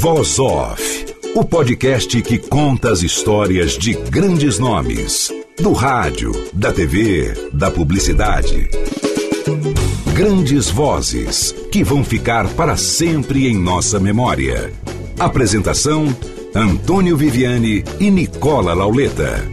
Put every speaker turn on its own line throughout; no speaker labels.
Voz Off, o podcast que conta as histórias de grandes nomes, do rádio, da TV, da publicidade. Grandes vozes que vão ficar para sempre em nossa memória. Apresentação: Antônio Viviane e Nicola Lauleta.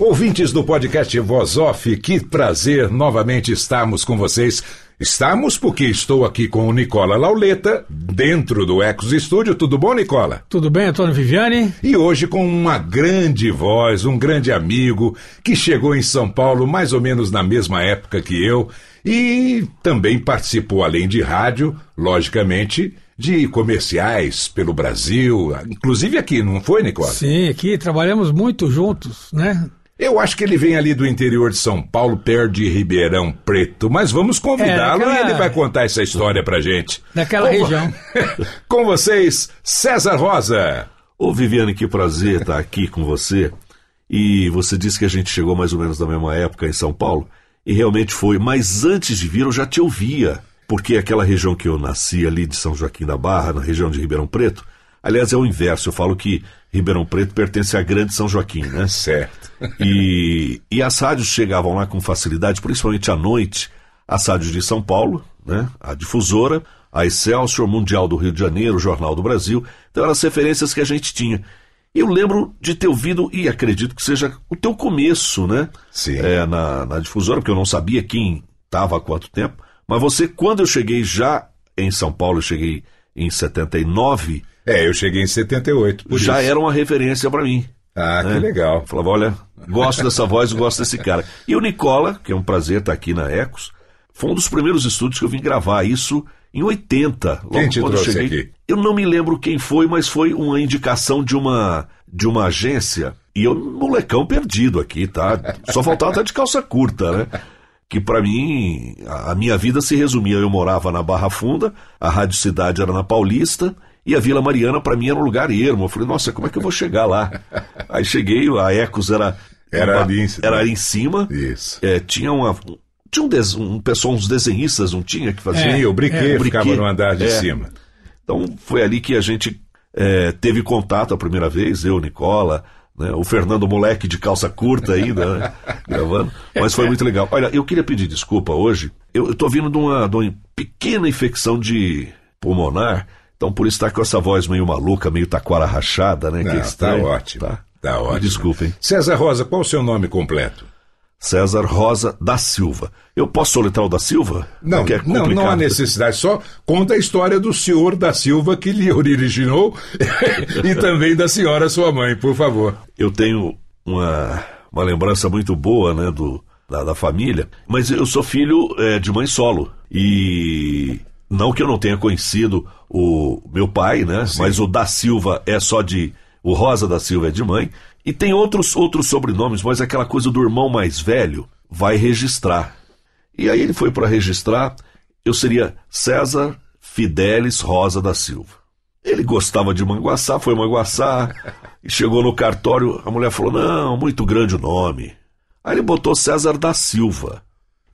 Ouvintes do podcast Voz Off, que prazer novamente estarmos com vocês Estamos porque estou aqui com o Nicola Lauleta, dentro do Ecos Estúdio. Tudo bom, Nicola?
Tudo bem, Antônio Viviane?
E hoje com uma grande voz, um grande amigo, que chegou em São Paulo mais ou menos na mesma época que eu e também participou, além de rádio, logicamente, de comerciais pelo Brasil, inclusive aqui, não foi, Nicola?
Sim, aqui trabalhamos muito juntos, né?
Eu acho que ele vem ali do interior de São Paulo, perto de Ribeirão Preto, mas vamos convidá-lo é, daquela... e ele vai contar essa história pra gente.
Daquela Com... região.
com vocês, César Rosa.
Ô Viviane, que prazer estar aqui com você. E você disse que a gente chegou mais ou menos na mesma época em São Paulo, e realmente foi, mas antes de vir eu já te ouvia, porque aquela região que eu nasci ali de São Joaquim da Barra, na região de Ribeirão Preto, aliás é o inverso, eu falo que Ribeirão Preto pertence à Grande São Joaquim, né?
Certo.
E, e as rádios chegavam lá com facilidade, principalmente à noite, as rádios de São Paulo, né? A Difusora, a Excelsior, Mundial do Rio de Janeiro, Jornal do Brasil. Então eram as referências que a gente tinha. Eu lembro de ter ouvido, e acredito que seja o teu começo, né?
Sim.
É, na, na Difusora, porque eu não sabia quem estava há quanto tempo. Mas você, quando eu cheguei já em São Paulo, eu cheguei em 79.
É, eu cheguei em 78.
já isso. era uma referência para mim.
Ah, né? que legal.
Falava, olha, gosto dessa voz, gosto desse cara. E o Nicola, que é um prazer estar aqui na Ecos, foi um dos primeiros estúdios que eu vim gravar isso em 80.
Logo quem te quando trouxe eu cheguei. aqui?
Eu não me lembro quem foi, mas foi uma indicação de uma, de uma agência. E eu, molecão perdido aqui, tá? Só faltava estar de calça curta, né? que para mim a minha vida se resumia. Eu morava na Barra Funda, a Rádio Cidade era na Paulista e a Vila Mariana para mim era um lugar ermo. Eu falei, nossa, como é que eu vou chegar lá? Aí cheguei, a Ecos era
era,
uma,
ali, em,
era ali em cima.
Isso.
É, tinha uma tinha um, des, um pessoal, uns desenhistas, não tinha que fazer.
Sim, o briquet é, ficava no andar de é. cima.
Então foi ali que a gente é, teve contato a primeira vez, eu, Nicola, né? O Fernando Moleque de calça curta ainda, né? gravando. Mas foi muito legal. Olha, eu queria pedir desculpa hoje. Eu estou vindo de uma, de uma pequena infecção de pulmonar. Então, por isso está com essa voz meio maluca, meio taquara rachada, né?
Não,
que
é tá ótimo. Tá, tá ótimo.
Desculpem.
César Rosa, qual o seu nome completo?
César Rosa da Silva. Eu posso soletrar o da Silva?
Não, é não, não há necessidade. Só conta a história do senhor da Silva que lhe originou e também da senhora sua mãe, por favor.
Eu tenho uma, uma lembrança muito boa, né, do, da, da família, mas eu sou filho é, de mãe solo. E não que eu não tenha conhecido o meu pai, né, Sim. mas o da Silva é só de o Rosa da Silva é de mãe. E tem outros, outros sobrenomes, mas aquela coisa do irmão mais velho vai registrar. E aí ele foi para registrar, eu seria César Fidelis Rosa da Silva. Ele gostava de manguaçar, foi manguaçar, e chegou no cartório, a mulher falou: não, muito grande o nome. Aí ele botou César da Silva.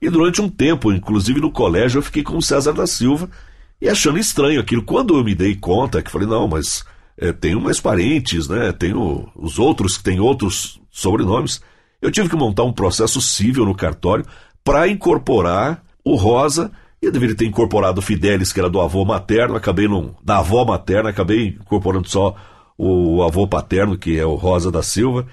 E durante um tempo, inclusive no colégio, eu fiquei com César da Silva e achando estranho aquilo. Quando eu me dei conta, que falei: não, mas é, tenho mais parentes, né? Tenho os outros que têm outros sobrenomes. Eu tive que montar um processo civil no cartório para incorporar o Rosa. Eu deveria ter incorporado o Fidelis, que era do avô materno, acabei não. da avó materna, acabei incorporando só o avô paterno, que é o Rosa da Silva.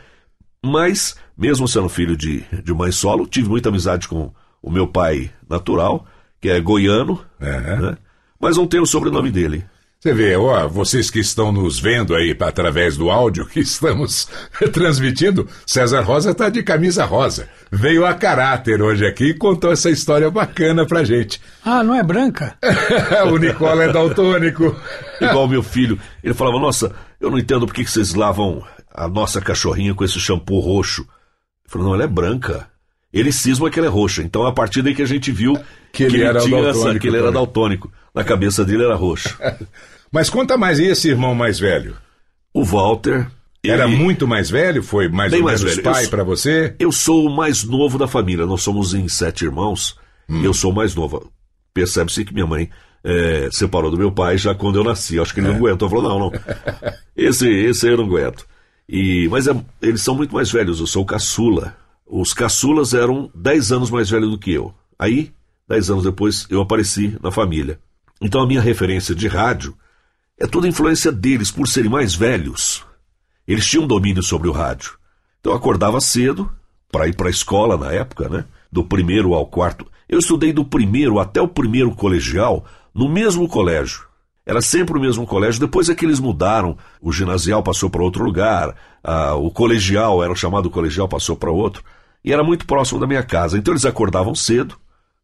Mas, mesmo sendo filho de, de mãe solo, tive muita amizade com o meu pai natural, que é goiano,
é.
Né? mas não tenho o sobrenome dele.
Você vê, ó, vocês que estão nos vendo aí através do áudio que estamos transmitindo, César Rosa tá de camisa rosa. Veio a caráter hoje aqui e contou essa história bacana pra gente.
Ah, não é branca?
o Nicola é daltônico.
Igual meu filho. Ele falava, nossa, eu não entendo por que vocês lavam a nossa cachorrinha com esse shampoo roxo. Eu falei, não, ela é branca. Ele cisma que ela é roxa. Então, a partir daí que a gente viu
Que ele era
tinha
daltônico
que ele era daltônico. Na cabeça dele era roxo.
Mas conta mais, e esse irmão mais velho?
O Walter.
Era
ele-
muito mais velho? Foi mais
Bem
ou
mais
menos
velho.
Pai pra você?
Eu sou o mais novo da família. Nós somos em sete irmãos.
Hum.
Eu sou o mais novo. Percebe-se que minha mãe eh, separou do meu pai já quando eu nasci. Acho que ele não aguentou. Falou, não, não. Esse, esse eu não aguento. E, mas é- eles são muito mais velhos. Eu sou o caçula. Os caçulas eram 10 anos mais velhos do que eu. Aí, 10 anos depois, eu apareci na família. Então a minha referência de rádio é toda influência deles por serem mais velhos. Eles tinham domínio sobre o rádio. Então eu acordava cedo para ir para a escola na época, né? Do primeiro ao quarto. Eu estudei do primeiro até o primeiro colegial no mesmo colégio. Era sempre o mesmo colégio. Depois é que eles mudaram. O ginasial passou para outro lugar. ah, o colegial, era chamado colegial, passou para outro. E era muito próximo da minha casa. Então eles acordavam cedo,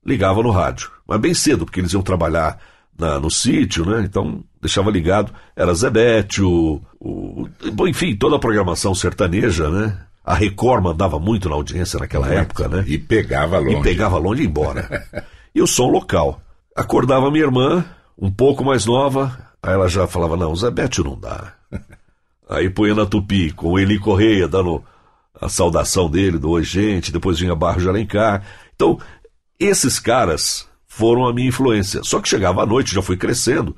ligavam no rádio. Mas bem cedo, porque eles iam trabalhar na- no sítio, né? Então deixava ligado. Era Zebete, o, o- enfim, toda a programação sertaneja, né? A Record mandava muito na audiência naquela época, né?
E pegava longe.
E pegava longe e ia embora. e o som local. Acordava minha irmã, um pouco mais nova, aí ela já falava, não, Zebete não dá. Aí punha na Tupi, com o Eli Correia, dando a saudação dele, do Oi Gente, depois vinha Barro de Alencar. Então, esses caras foram a minha influência. Só que chegava à noite, já fui crescendo.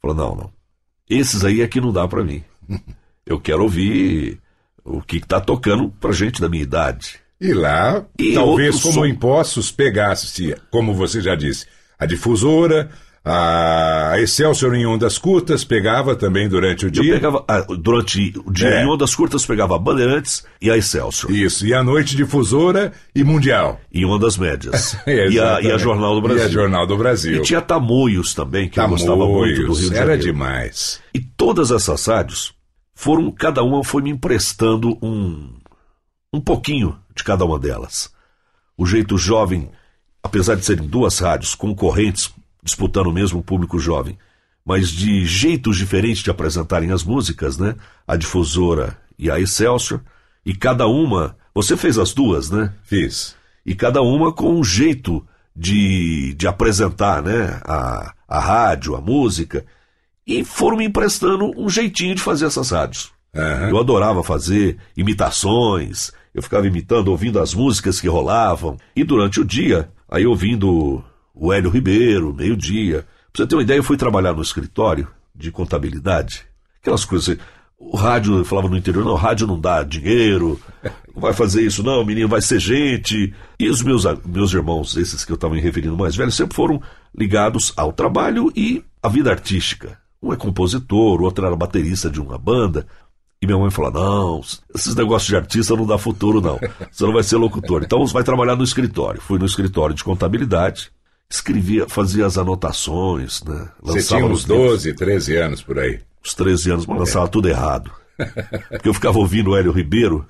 Falou, não, não. Esses aí é que não dá pra mim. Eu quero ouvir o que tá tocando pra gente da minha idade.
E lá,
E
talvez como
som.
em Poços pegasse, como você já disse, a difusora, a Excelsior em ondas curtas, pegava também durante o
Eu
dia.
pegava, ah, durante o dia,
É.
em ondas curtas, pegava a Bandeirantes e a Excelsior.
Isso, e à noite difusora e mundial.
E em ondas médias.
É,
e, a, e a. Jornal do Brasil.
E a Jornal do Brasil.
E tinha Tamoios também, que eu gostava muito do Rio de
era
Janeiro.
demais.
E todas essas rádios foram, cada uma foi me emprestando um, um pouquinho de cada uma delas. O jeito jovem, apesar de serem duas rádios concorrentes, disputando o mesmo público jovem, mas de jeitos diferentes de apresentarem as músicas, né? A difusora e a Excelsior, e cada uma, você fez as duas, né?
Fiz.
e cada uma com um jeito de, de apresentar né, a, a rádio, a música, e foram me emprestando um jeitinho de fazer essas rádios.
Aham.
Eu adorava fazer imitações, eu ficava imitando, ouvindo as músicas que rolavam, e durante o dia, aí ouvindo o Hélio Ribeiro, meio-dia. Pra você ter uma ideia, eu fui trabalhar no escritório de contabilidade, aquelas coisas. O rádio, eu falava no interior, não, rádio não dá dinheiro, não vai fazer isso, não, menino, vai ser gente. E os meus, meus irmãos, esses que eu estava me referindo mais velhos, sempre foram ligados ao trabalho e à vida artística. Um é compositor, o outro era baterista de uma banda. E minha mãe falou: não, esses negócios de artista não dá futuro, não. Você não vai ser locutor. Então você vai trabalhar no escritório. Fui no escritório de contabilidade, escrevia, fazia as anotações, né?
Você tinha uns
nos
livros12, 13 anos por aí.
uns 13 anos, mas lançava tudo errado. Porque eu ficava ouvindo o Hélio Ribeiro,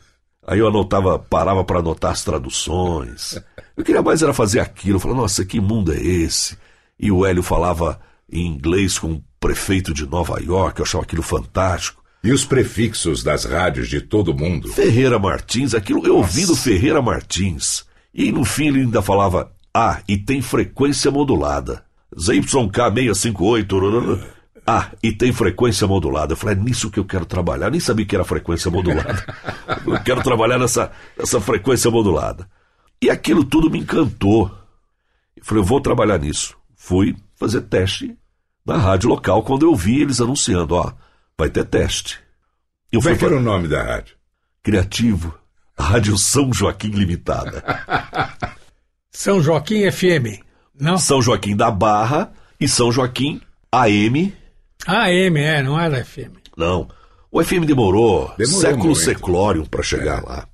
aí eu anotava, parava para anotar as traduções. Eu queria mais era fazer aquilo. Eu falava, nossa, que mundo é esse? E o Hélio falava em inglês com o prefeito de Nova York, eu achava aquilo fantástico.
E os prefixos das rádios de todo mundo.
Ferreira Martins, aquilo, eu ouvindo Ferreira Martins. E no fim ele ainda falava, ah, e tem frequência modulada. ZYK658. Ah, e tem frequência modulada. Eu falei, é nisso que eu quero trabalhar. Eu nem sabia que era frequência modulada. eu quero trabalhar nessa, nessa frequência modulada. E aquilo tudo me encantou. Eu falei, eu vou trabalhar nisso. Fui fazer teste na rádio local quando eu vi eles anunciando, ó, vai ter teste. Eu
Como é que era o nome da rádio?
Criativo, Rádio São Joaquim Limitada.
São Joaquim FM. Não?
São Joaquim da Barra e São Joaquim AM.
AM, é, não era FM.
Não. O FM demorou,
Demorou
século
muito.
seclório para chegar lá.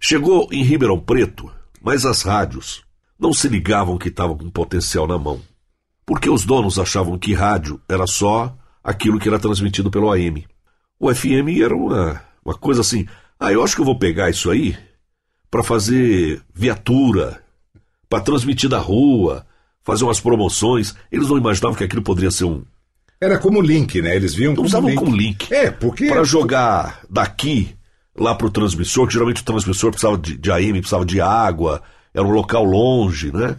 Chegou em Ribeirão Preto, mas as rádios não se ligavam que estavam com potencial na mão. Porque os donos achavam que rádio era só aquilo que era transmitido pelo AM. O FM era uma, uma coisa assim. Ah, eu acho que eu vou pegar isso aí para fazer viatura, para transmitir da rua, fazer umas promoções. Eles não imaginavam que aquilo poderia ser um.
Era como link, né? Eles viam como
Usavam
link.
como link.
É, porque.
Para jogar daqui lá pro transmissor, que geralmente o transmissor precisava de, de AM, precisava de água, era um local longe, né?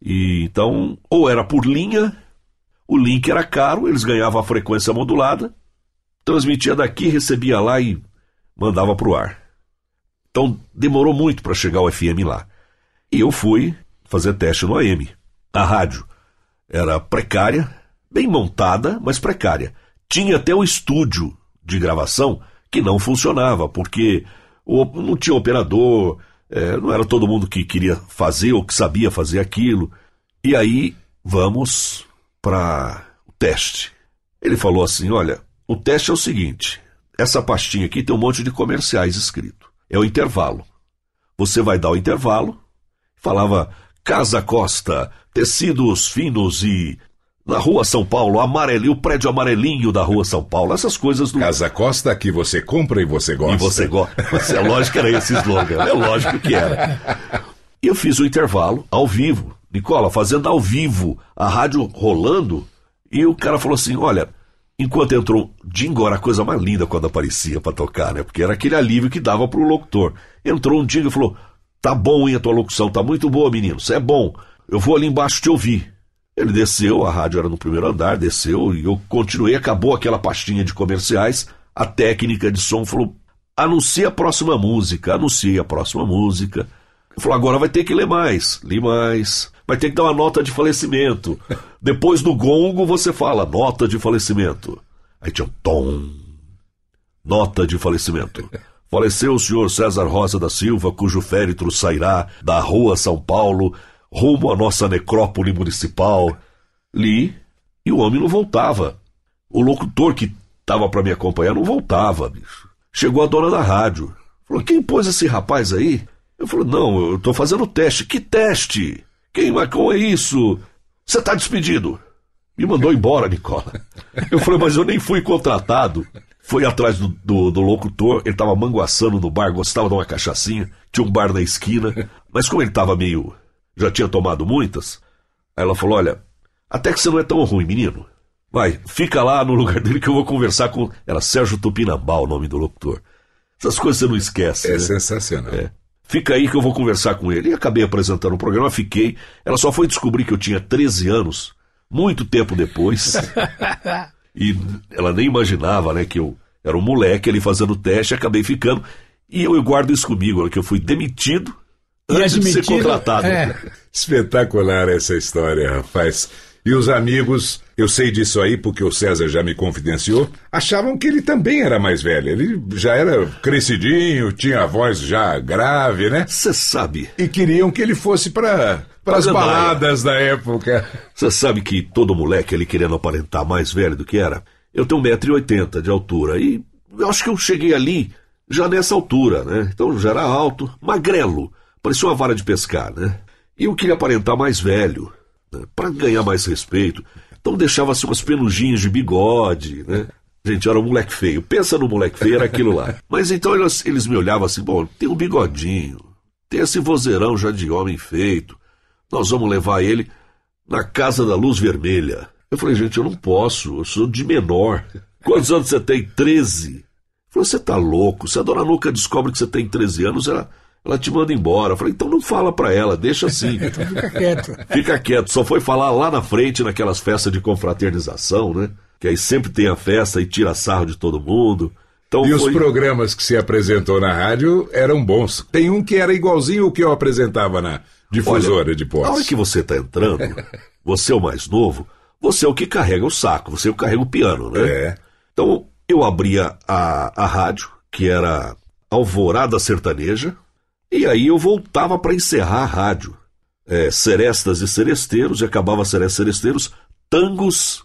E então, ou era por linha, o link era caro, eles ganhavam a frequência modulada, transmitia daqui, recebia lá e mandava pro ar. Então demorou muito para chegar o FM lá. E eu fui fazer teste no AM. A rádio era precária, bem montada, mas precária. Tinha até o estúdio de gravação que não funcionava, porque não tinha operador, eh, não era todo mundo que queria fazer ou que sabia fazer aquilo. E aí vamos para o teste. Ele falou assim: olha, o teste é o seguinte: essa pastinha aqui tem um monte de comerciais escrito. É o intervalo. Você vai dar o intervalo. Falava Casa Costa, tecidos finos e na Rua São Paulo, amarelinho, o prédio amarelinho da Rua São Paulo, essas coisas do
Casa Costa que você compra e você gosta.
e você gosta. É lógico que era esse slogan. É lógico que era. E eu fiz o intervalo ao vivo. Nicola, fazendo ao vivo, a rádio rolando. E o cara falou assim: olha, enquanto entrou. Dingo era a coisa mais linda quando aparecia pra tocar, né? Porque era aquele alívio que dava pro locutor. Entrou um Dingo e falou: tá bom, hein, a tua locução, tá muito boa, menino, você é bom. Eu vou ali embaixo te ouvir. Ele desceu, a rádio era no primeiro andar, desceu e eu continuei. Acabou aquela pastinha de comerciais. A técnica de som falou: anuncia a próxima música, anunciei a próxima música. Ele falou: agora vai ter que ler mais, li mais. Vai ter que dar uma nota de falecimento. Depois do gongo você fala: nota de falecimento. Aí tinha um tom. Nota de falecimento. Faleceu o senhor César Rosa da Silva, cujo féretro sairá da rua São Paulo, rumo à nossa necrópole municipal. Li, e o homem não voltava. O locutor que estava para me acompanhar não voltava, bicho. Chegou a dona da rádio. Falou: quem pôs esse rapaz aí? Eu falei: não, eu tô fazendo teste. Que teste? Quem marcou é isso? Você tá despedido. Me mandou embora, Nicola. Eu falei, mas eu nem fui contratado. Fui atrás do, do, do locutor, ele tava manguaçando no bar, gostava de uma cachaçinha, tinha um bar na esquina, mas como ele tava meio. já tinha tomado muitas, aí ela falou: olha, até que você não é tão ruim, menino. Vai, fica lá no lugar dele que eu vou conversar com. Era Sérgio Tupinambá o nome do locutor. Essas coisas você não esquece.
É
né?
sensacional.
É. Fica aí que eu vou conversar com ele. E acabei apresentando o programa, fiquei. Ela só foi descobrir que eu tinha 13 anos, muito tempo depois. e ela nem imaginava, né, que eu era um moleque ali fazendo teste, acabei ficando. E eu, eu guardo isso comigo, que eu fui demitido
E
antes de ser contratado.
é.
Espetacular essa história, rapaz. E os amigos, eu sei disso aí porque o César já me confidenciou, achavam que ele também era mais velho. Ele já era crescidinho, tinha a voz já grave, né?
Você sabe,
E queriam que ele fosse para as
Pra
baladas da época.
você sabe que todo moleque ali querendo aparentar mais velho do que era. Eu tenho 1,80m de altura e eu acho que eu cheguei ali já nessa altura, né? Então já era alto, magrelo, parecia uma vara de pescar, né? E eu queria aparentar mais velho, né? para ganhar mais respeito. Então deixava assim umas penugins de bigode, né? Gente, era um moleque feio. Pensa no moleque feio, era aquilo lá. Mas então eles, eles me olhavam assim, bom, tem um bigodinho, tem esse vozeirão já de homem feito. Nós vamos levar ele na Casa da Luz Vermelha. Eu falei, gente, eu não posso, eu sou de menor. Quantos anos você tem? 13. Ele falou, você tá louco. Se a dona Nuca descobre que você tem 13 anos, ela, ela te manda embora. Eu falei, então não fala pra ela, deixa assim.
Fica quieto.
Fica quieto, só foi falar lá na frente, naquelas festas de confraternização, né? Que aí sempre tem a festa e tira sarro de todo mundo. Então
E os
foi...
programas que se apresentou na rádio eram bons. Tem um que era igualzinho o que eu apresentava na difusora
Olha,
de
Na hora que você tá entrando, você é o mais novo, você é o que carrega o saco, você é o que carrega o piano, né?
É.
Então eu abria a, a rádio, que era Alvorada Sertaneja, e aí eu voltava para encerrar a rádio. É, Serestas e Seresteiros, e acabava Serestas e Seresteiros, tangos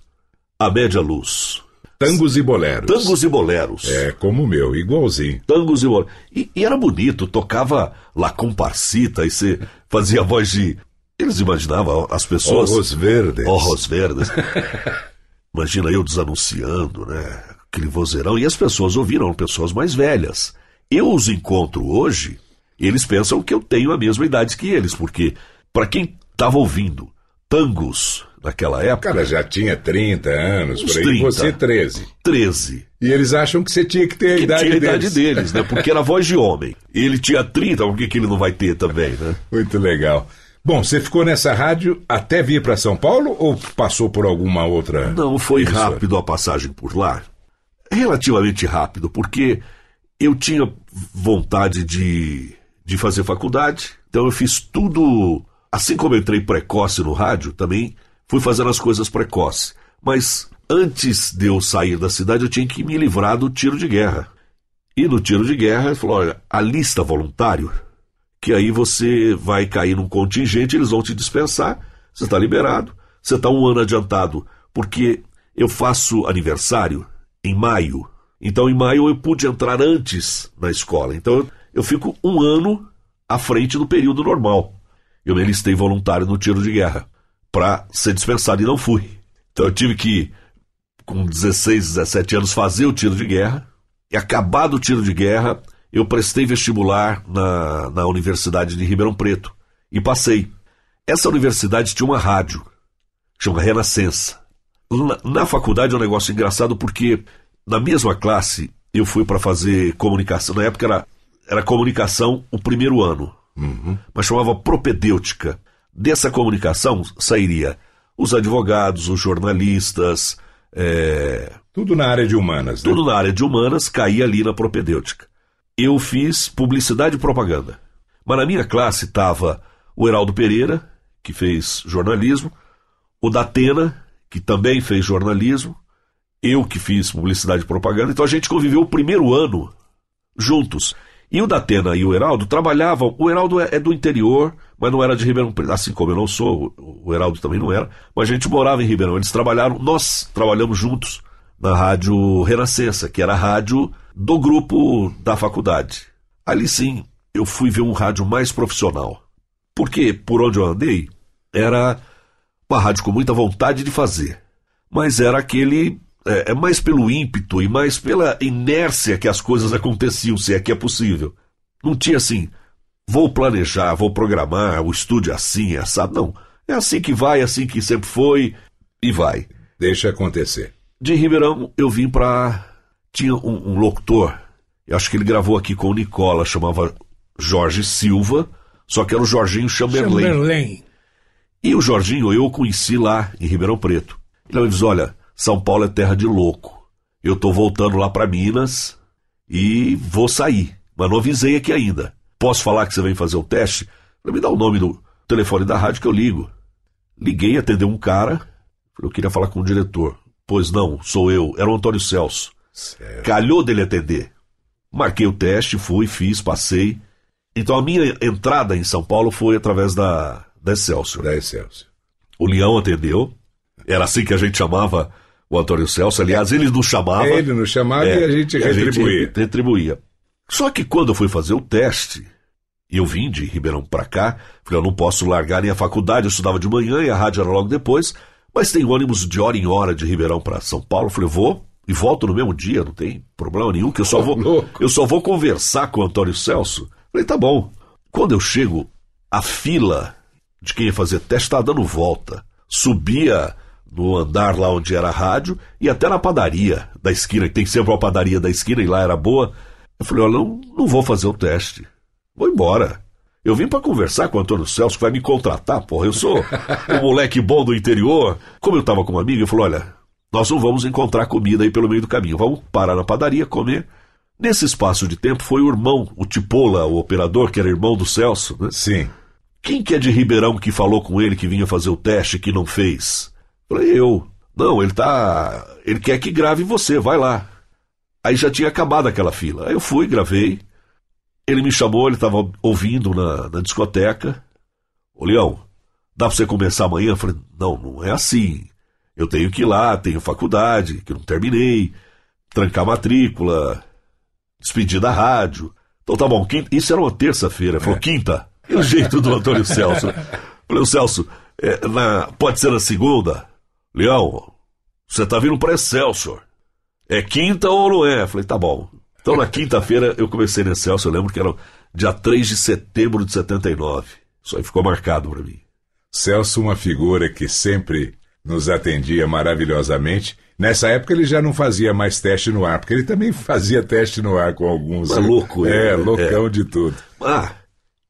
à média luz.
Tangos e boleros.
Tangos e boleros.
É, como o meu, igualzinho.
Tangos e boleros. E, e era bonito, tocava La Comparsita, e você fazia a voz de. Eles imaginavam as pessoas.
Ojos verdes.
Ojos verdes. Imagina eu desanunciando, né? Aquele vozeirão. E as pessoas ouviram, pessoas mais velhas. Eu os encontro hoje, eles pensam que eu tenho a mesma idade que eles, porque para quem estava ouvindo tangos naquela época.
O cara já tinha 30 anos, por aí,
30.
você 13.
13.
E eles acham que você tinha que ter a
Que
idade
tinha a
deles.
idade deles, né? Porque era voz de homem. Ele tinha 30, por que, que ele não vai ter também, né?
Muito legal. Bom, você ficou nessa rádio até vir para São Paulo ou passou por alguma outra?
Não, foi
emissora?
rápido a passagem por lá. Relativamente rápido, porque eu tinha vontade de, de fazer faculdade, então eu fiz tudo. Assim como eu entrei precoce no rádio, também fui fazendo as coisas precoce. Mas antes de eu sair da cidade, eu tinha que me livrar do tiro de guerra. E no tiro de guerra, ele falou: olha, alista voluntário, que aí você vai cair num contingente, eles vão te dispensar, você está liberado, você está um ano adiantado, porque eu faço aniversário em maio. Então, em maio eu pude entrar antes na escola. Então, eu, fico um ano à frente do período normal. Eu me alistei voluntário no tiro de guerra para ser dispensado e não fui. Então, eu tive que, com 16, 17 anos, fazer o tiro de guerra. E acabado o tiro de guerra, eu prestei vestibular na, na Universidade de Ribeirão Preto e passei. Essa universidade tinha uma rádio, chama Renascença. Na, na faculdade é um negócio engraçado porque na mesma classe eu fui para fazer comunicação. Na época era, era comunicação o primeiro ano, mas chamava propedêutica. Dessa comunicação sairia os advogados, os jornalistas, é,
Tudo na área de humanas, né?
tudo na área de humanas caía ali na propedêutica. Eu fiz publicidade e propaganda. Mas na minha classe estava o Heraldo Pereira, que fez jornalismo, o Datena, que também fez jornalismo, eu que fiz publicidade e propaganda. Então a gente conviveu o primeiro ano juntos. E o Datena e o Heraldo trabalhavam. O Heraldo é, é do interior, mas não era de Ribeirão Preto. Assim como eu não sou, o, Heraldo também não era. Mas a gente morava em Ribeirão. Eles trabalharam, nós trabalhamos juntos na Rádio Renascença, que era a rádio do grupo da faculdade. Ali sim, eu fui ver um rádio mais profissional. Porque, por onde eu andei, era uma rádio com muita vontade de fazer. Mas era aquele. É, é mais pelo ímpeto e mais pela inércia que as coisas aconteciam, se é que é possível. Não tinha assim, vou planejar, vou programar, o estúdio é assim, é assado. Não. É assim que vai, é assim que sempre foi, e vai.
Deixa acontecer.
De Ribeirão, eu vim pra. Tinha um, um locutor, eu acho que ele gravou aqui com o Nicola, chamava Jorge Silva, só que era o Jorginho Chamberlain.
Chamberlain.
E o Jorginho eu o conheci lá em Ribeirão Preto. Ele me disse: Olha, São Paulo é terra de louco. Eu tô voltando lá para Minas e vou sair. Mas não avisei aqui ainda. Posso falar que você vem fazer o teste? Me dá o nome do telefone da rádio que eu ligo. Liguei, atendeu um cara. Falei, eu queria falar com o diretor. Pois não, sou eu. Era o Antônio Celso. Calhou dele atender. Marquei o teste, fui, fiz, passei. Então a minha entrada em São Paulo foi através da, da Excelsior.
Da Excelsior.
O Leão atendeu. Era assim que a gente chamava o Antônio Celso. Aliás, ele nos chamava.
Ele nos chamava
É,
e a gente retribuía.
retribuía. Só que quando eu fui fazer o teste, e eu vim de Ribeirão para cá, falei, eu não posso largar nem a faculdade, eu estudava de manhã e a rádio era logo depois, mas tem ônibus de hora em hora de Ribeirão para São Paulo. Eu falei, vou e volto no mesmo dia, não tem problema nenhum, que eu só vou, eu só vou conversar com o Antônio Celso. Falei, tá bom. Quando eu chego, a fila de quem ia fazer teste estava dando volta. Subia no andar lá onde era a rádio e até na padaria da esquina, que tem sempre uma padaria da esquina e lá era boa. Eu falei, olha, não, não vou fazer o teste. Vou embora. Eu vim para conversar com o Antônio Celso, que vai me contratar, porra. Eu sou um moleque bom do interior. Como eu tava com uma amiga, eu falei, olha, nós não vamos encontrar comida aí pelo meio do caminho. Vamos parar na padaria, comer. Nesse espaço de tempo foi o irmão, o Tipola, o operador, que era irmão do Celso, né?
Sim.
Quem que é de Ribeirão que falou com ele que vinha fazer o teste que não fez? Falei, eu. Não, ele tá. Ele quer que grave você, vai lá. Aí já tinha acabado aquela fila. Aí eu fui, gravei. Ele me chamou, ele estava ouvindo na, na discoteca. Ô Leão, dá pra você começar amanhã? Eu falei, não, não é assim. Eu tenho que ir lá, tenho faculdade, que eu não terminei, trancar matrícula, despedir da rádio. Então tá bom, quinta, isso era uma terça-feira. Falou, quinta. E o jeito do Antônio Celso. Falei, o Celso, é, na- pode ser na segunda? Leão,
você tá vindo para Excelsior. É quinta ou não é? Falei, tá bom. Então na quinta-feira eu comecei no Excelsior, eu lembro que era dia 3 de setembro de 79. Isso aí ficou marcado para mim.
Celso, uma figura que sempre nos atendia maravilhosamente. Nessa época ele já não fazia mais teste no ar, porque ele também fazia teste no ar com alguns.
Mas louco,
é.
é,
loucão de tudo.
Ah,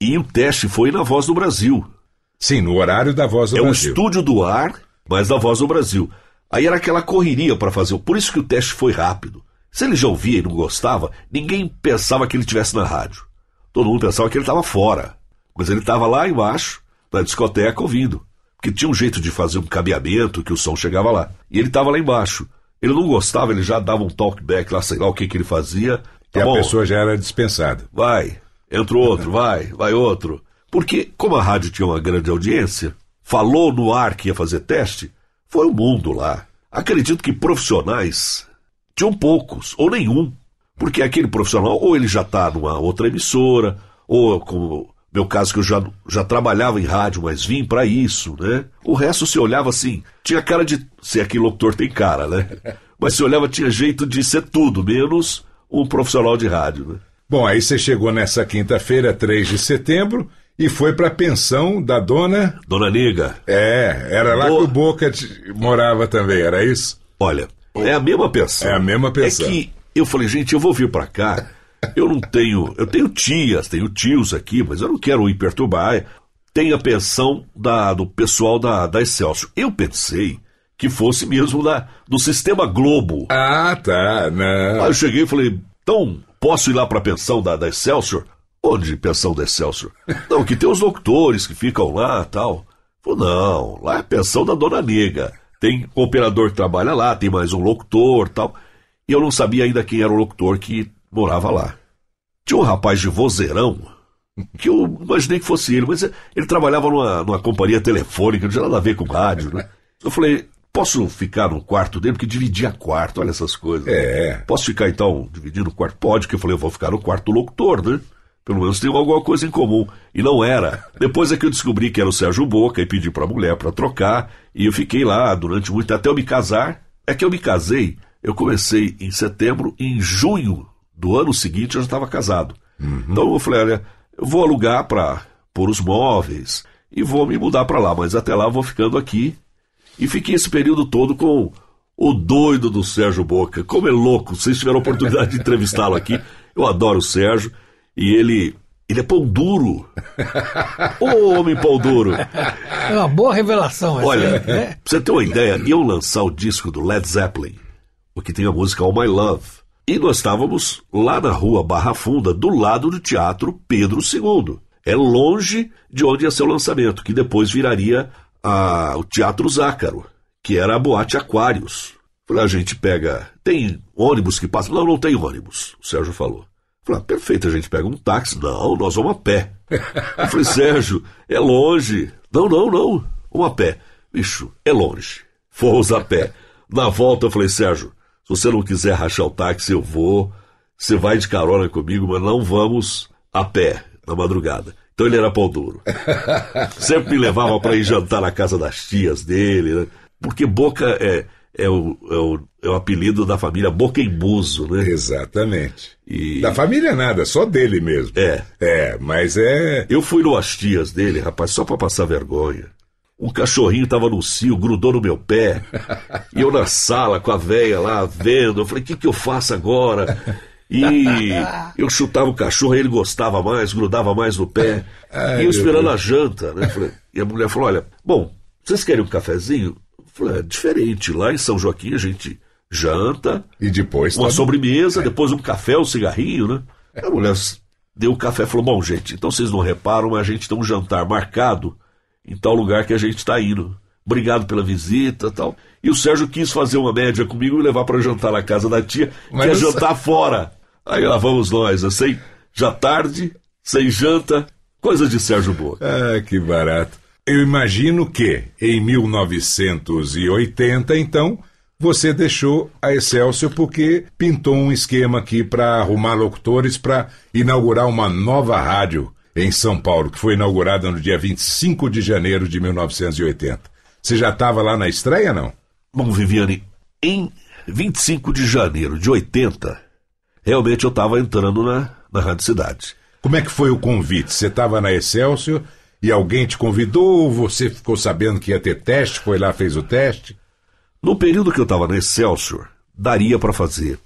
e o teste foi na Voz do Brasil.
Sim, no horário da Voz do
é
Brasil.
É o estúdio do ar, mas da Voz do Brasil. Aí era aquela correria para fazer. Por isso que o teste foi rápido. Se ele já ouvia e não gostava, ninguém pensava que ele estivesse na rádio. Todo mundo pensava que ele estava fora. Mas ele estava lá embaixo, na discoteca, ouvindo. Porque tinha um jeito de fazer um cabeamento que o som chegava lá. E ele estava lá embaixo. Ele não gostava, ele já dava um talkback lá, sei lá o que, que ele fazia.
Tá e bom, a pessoa já era dispensada.
Vai, entra outro, vai, vai outro. Porque, como a rádio tinha uma grande audiência, falou no ar que ia fazer teste, foi o mundo lá. Acredito que profissionais tinham poucos, ou nenhum. Porque aquele profissional, ou ele já está numa outra emissora, ou como meu caso que eu já, já trabalhava em rádio, mas vim para isso, né? O resto se olhava assim, tinha cara de. Se aquele locutor tem cara, né? Mas se olhava, tinha jeito de ser tudo, menos um profissional de rádio, né?
Bom, aí você chegou nessa quinta-feira, 3 de setembro, e foi para a pensão da dona.
Dona Niga.
É, era lá que o Boca morava também, era isso?
Olha, é a mesma pensão.
É a mesma pensão.
É que eu falei, gente, eu vou vir para cá. Eu não tenho. Eu tenho tias, tenho tios aqui, mas eu não quero ir perturbar. Tem a pensão da, do pessoal da, da Excelsior. Eu pensei que fosse mesmo da, do Sistema Globo.
Ah, tá. Não.
Aí eu cheguei e falei, então, posso ir lá para a pensão da, da Excelsior? Onde pensão da Excelsior? Não, que tem os doutores que ficam lá tal. Falei, não, lá é a pensão da Dona Nega. Tem um operador que trabalha lá, tem mais um locutor tal. E eu não sabia ainda quem era o locutor que morava lá. Tinha um rapaz de vozeirão, que eu imaginei que fosse ele, mas ele trabalhava numa, numa companhia telefônica, não tinha nada a ver com rádio, né? Eu falei, posso ficar no quarto dele? Porque dividia quarto, olha essas coisas.
É.
Posso ficar então dividindo o quarto? Pode, que eu falei, eu vou ficar no quarto do locutor, né? Pelo menos tem alguma coisa em comum. E não era. Depois é que eu descobri que era o Sérgio Boca e pedi pra mulher para trocar. E eu fiquei lá durante muito, até eu me casar. É que eu me casei, eu comecei em setembro e em junho do ano seguinte eu já estava casado. Uhum. Então eu falei, olha, eu vou alugar para pôr os móveis e vou me mudar para lá, mas até lá eu vou ficando aqui. E fiquei esse período todo com o doido do Sérgio Boca. Como é louco, vocês tiveram a oportunidade de entrevistá-lo aqui. Eu adoro o Sérgio e ele ele é pão duro. Ô homem pão duro.
É uma boa revelação essa.
Olha, né? pra você ter uma ideia, iam lançar o disco do Led Zeppelin, o que tem a música All My Love. E nós estávamos lá na rua Barra Funda, do lado do Teatro Pedro II. É longe de onde ia ser o lançamento, que depois viraria a, o Teatro Zácaro, que era a Boate Aquários. Falei, a gente pega. Tem ônibus que passa? Não, não tem ônibus, o Sérgio falou. Falei, ah, perfeito, a gente pega um táxi. Não, nós vamos a pé. Eu falei, Sérgio, é longe. Não, não, não, vamos a pé. Bicho, é longe. Fomos a pé. Na volta eu falei, Sérgio, se você não quiser rachar o táxi, eu vou. Você vai de carona comigo, mas não vamos a pé na madrugada. Então ele era pão duro. Sempre me levava para ir jantar na casa das tias dele, né? Porque Boca é, é, o, é, o, é o apelido da família Boca em Buzo, né?
Exatamente. E... Da família nada, só dele mesmo.
É.
É, mas é.
Eu fui no as tias dele, rapaz, só para passar vergonha. Um cachorrinho tava no cio, grudou no meu pé. E eu na sala com a véia lá vendo. Eu falei, o que, que eu faço agora? E eu chutava o cachorro, ele gostava mais, grudava mais no pé. Ai, e eu esperando a janta, né? Falei, e a mulher falou: olha, bom, vocês querem um cafezinho? Falei, é diferente. Lá em São Joaquim a gente janta.
E depois.
Uma tá... sobremesa, é. depois um café, um cigarrinho, né? A mulher deu o café e falou: bom, gente, então vocês não reparam, mas a gente tem um jantar marcado em tal lugar que a gente está indo. Obrigado pela visita tal. E o Sérgio quis fazer uma média comigo e levar para jantar na casa da tia, Mas que é jantar fora. Aí lá vamos nós, assim, já tarde, sem janta, coisa de Sérgio Boa.
Ah, que barato. Eu imagino que, em 1980, então, você deixou a Excelsior porque pintou um esquema aqui para arrumar locutores para inaugurar uma nova rádio em São Paulo, que foi inaugurada no dia 25 de janeiro de 1980. Você já estava lá na estreia, não?
Bom, Viviane, em 25 de janeiro de 80, realmente eu estava entrando na, na Rádio Cidade.
Como é que foi o convite? Você estava na Excelsior e alguém te convidou, você ficou sabendo que ia ter teste, foi lá, fez o teste?
No período que eu estava na Excelsior, daria para fazer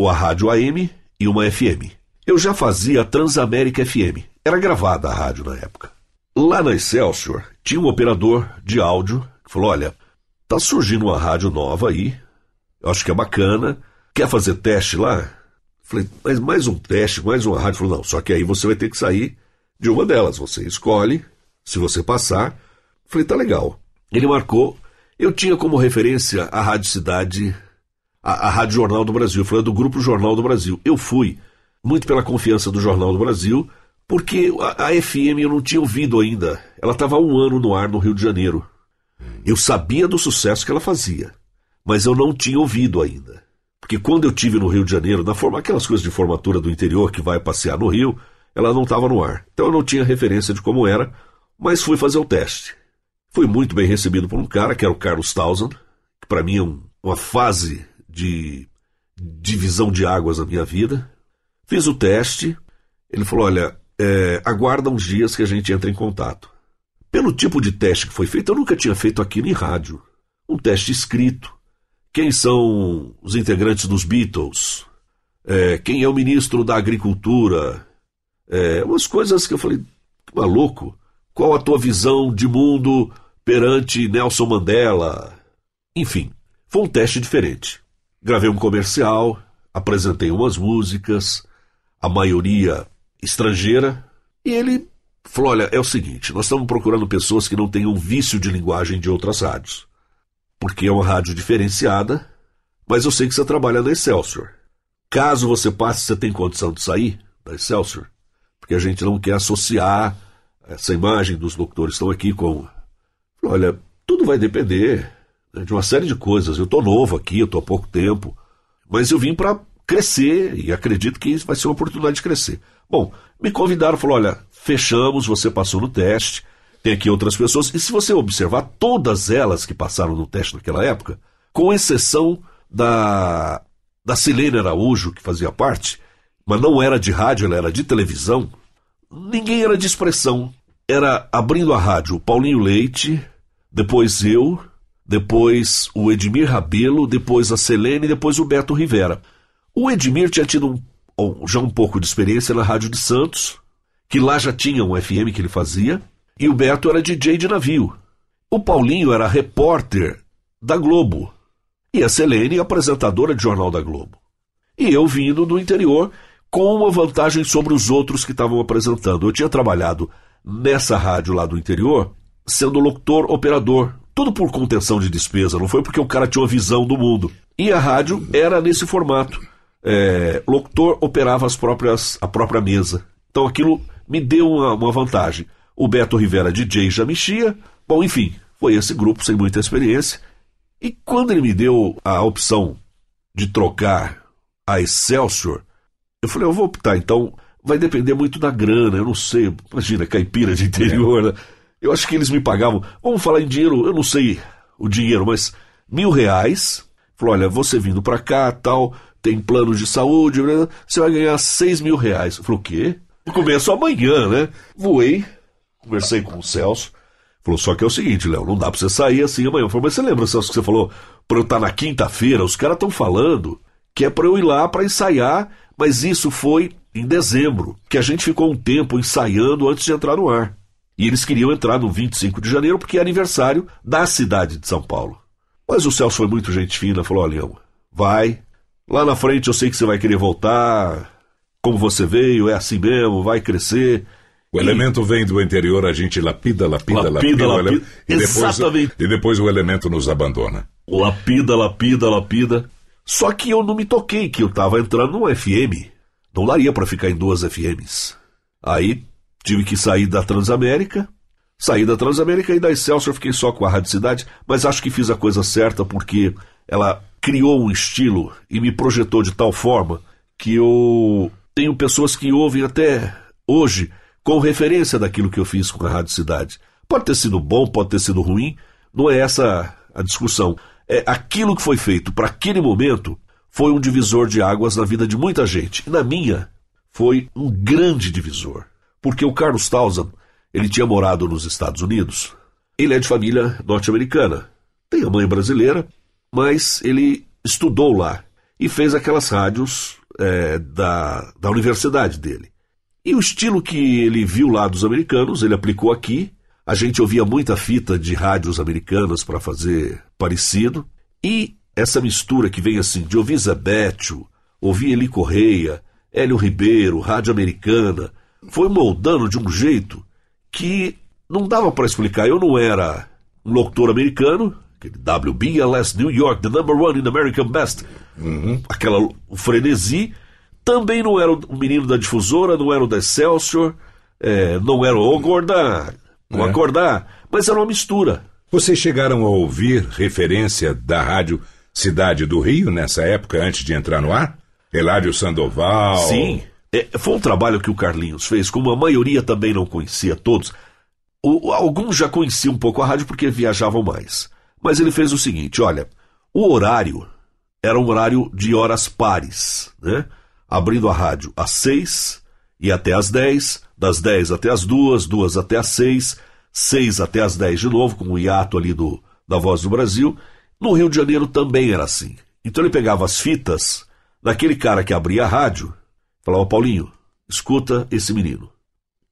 a rádio AM e uma FM. Eu já fazia a Transamérica FM. Era gravada a rádio na época. Lá na Excelsior, tinha um operador de áudio que falou: Olha, tá surgindo uma rádio nova aí. Eu acho que é bacana. Quer fazer teste lá? Falei, mas mais um teste, mais uma rádio. Falou, não, só que aí você vai ter que sair de uma delas. Você escolhe, se você passar. Falei, tá legal. Ele marcou. Eu tinha como referência a Rádio Cidade, a, a Rádio Jornal do Brasil. Falei, do Grupo Jornal do Brasil. Eu fui, muito pela confiança do Jornal do Brasil, porque a, a FM eu não tinha ouvido ainda. Ela estava há um ano no ar no Rio de Janeiro. Eu sabia do sucesso que ela fazia, mas eu não tinha ouvido ainda. Porque quando eu tive no Rio de Janeiro, na forma aquelas coisas de formatura do interior que vai passear no Rio, ela não estava no ar. Então eu não tinha referência de como era, mas fui fazer o teste. Fui muito bem recebido por um cara, que era o Carlos Townsend, que para mim é um, uma fase de divisão de águas na minha vida. Fiz o teste, ele falou: olha, é, aguarda uns dias que a gente entra em contato. Pelo tipo de teste que foi feito, eu nunca tinha feito aquilo em rádio. Um teste escrito, quem são os integrantes dos Beatles, é, quem é o ministro da Agricultura, é, umas coisas que eu falei, maluco, qual a tua visão de mundo perante Nelson Mandela? Enfim, foi um teste diferente. Gravei um comercial, apresentei umas músicas, a maioria estrangeira, e ele falou: olha, é o seguinte, nós estamos procurando pessoas que não tenham vício de linguagem de outras rádios porque é uma rádio diferenciada, mas eu sei que você trabalha na Excelsior. Caso você passe, você tem condição de sair da Excelsior? Porque a gente não quer associar essa imagem dos locutores que estão aqui com. Olha, tudo vai depender né, de uma série de coisas. Eu estou novo aqui, eu estou há pouco tempo, mas eu vim para crescer e acredito que vai ser uma oportunidade de crescer. Bom, me convidaram, falou: olha, fechamos, você passou no teste, tem aqui outras pessoas, e se você observar, todas elas que passaram no teste naquela época, com exceção da, da Silene Araújo, que fazia parte, mas não era de rádio, ela era de televisão, ninguém era de expressão. Era abrindo a rádio Paulinho Leite, depois eu, depois o Edmir Rabelo, depois a Selene, depois o Beto Rivera. O Edmir tinha tido um, já um pouco de experiência na Rádio de Santos, que lá já tinha um FM que ele fazia, e o Beto era DJ de navio. O Paulinho era repórter da Globo. E a Selene, apresentadora de Jornal da Globo. E eu vindo do interior com uma vantagem sobre os outros que estavam apresentando. Eu tinha trabalhado nessa rádio lá do interior sendo locutor operador. Tudo por contenção de despesa, não foi porque o cara tinha uma visão do mundo. E a rádio era nesse formato. É, locutor operava as próprias, a própria mesa. Então aquilo me deu uma, uma vantagem o Beto Rivera DJ já mexia. Bom, enfim, foi esse grupo sem muita experiência. E quando ele me deu a opção de trocar a Excelsior, eu falei, eu vou optar, então vai depender muito da grana, eu não sei, imagina, caipira de interior, né? Eu acho que eles me pagavam, vamos falar em dinheiro, eu não sei o dinheiro, mas mil reais. Falou, olha, você vindo pra cá, tal, tem plano de saúde, você vai ganhar seis mil reais. Eu falei, o quê? Começo amanhã, né? Voei, Conversei com o Celso. Falou, só que é o seguinte, Léo, não dá pra você sair assim amanhã. Eu falei, mas você lembra, Celso, que você falou pra eu estar na quinta-feira? Os caras estão falando que é pra eu ir lá para ensaiar, mas isso foi em dezembro, que a gente ficou um tempo ensaiando antes de entrar no ar. E eles queriam entrar no 25 de janeiro porque é aniversário da cidade de São Paulo. Mas o Celso foi muito gente fina, falou, olha, vai, lá na frente eu sei que você vai querer voltar, como você veio, é assim mesmo, vai crescer.
O elemento vem do interior, a gente lapida, lapida, lapida, lapida, lapida e, depois, Exatamente. e depois o elemento nos abandona.
Lapida, lapida, lapida. Só que eu não me toquei que eu estava entrando num FM. Não daria para ficar em duas FMs. Aí tive que sair da Transamérica. Saí da Transamérica e da Excelsior fiquei só com a Rádio Cidade, mas acho que fiz a coisa certa porque ela criou um estilo e me projetou de tal forma que eu tenho pessoas que ouvem até hoje com referência daquilo que eu fiz com a Rádio Cidade. Pode ter sido bom, pode ter sido ruim, não é essa a discussão. É, aquilo que foi feito para aquele momento foi um divisor de águas na vida de muita gente. E na minha, foi um grande divisor. Porque o Carlos Townsend, ele tinha morado nos Estados Unidos. Ele é de família norte-americana. Tem a mãe brasileira, mas ele estudou lá e fez aquelas rádios é, da, da universidade dele. E o estilo que ele viu lá dos americanos, ele aplicou aqui. A gente ouvia muita fita de rádios americanas para fazer parecido. E essa mistura que vem assim de ouvir Zebetio, ouvir Eli Correia, Hélio Ribeiro, Rádio Americana, foi moldando de um jeito que não dava para explicar. Eu não era um locutor americano, aquele WBLS New York, the number one in American Best, uhum. aquela frenesi. Também não era o menino da difusora, não era o da Excelsior, é, não era o Gordar, o é. Acordar, mas era uma mistura.
Vocês chegaram a ouvir referência da rádio Cidade do Rio nessa época, antes de entrar no ar? Eládio Sandoval.
Sim. É, foi um trabalho que o Carlinhos fez, como a maioria também não conhecia todos. O, alguns já conheciam um pouco a rádio porque viajavam mais. Mas ele fez o seguinte: olha, o horário era um horário de horas pares, né? Abrindo a rádio às seis e até às dez, das dez até às duas, duas até às seis, seis até às dez de novo, com o hiato ali do, da Voz do Brasil. No Rio de Janeiro também era assim. Então ele pegava as fitas daquele cara que abria a rádio, falava, Paulinho, escuta esse menino.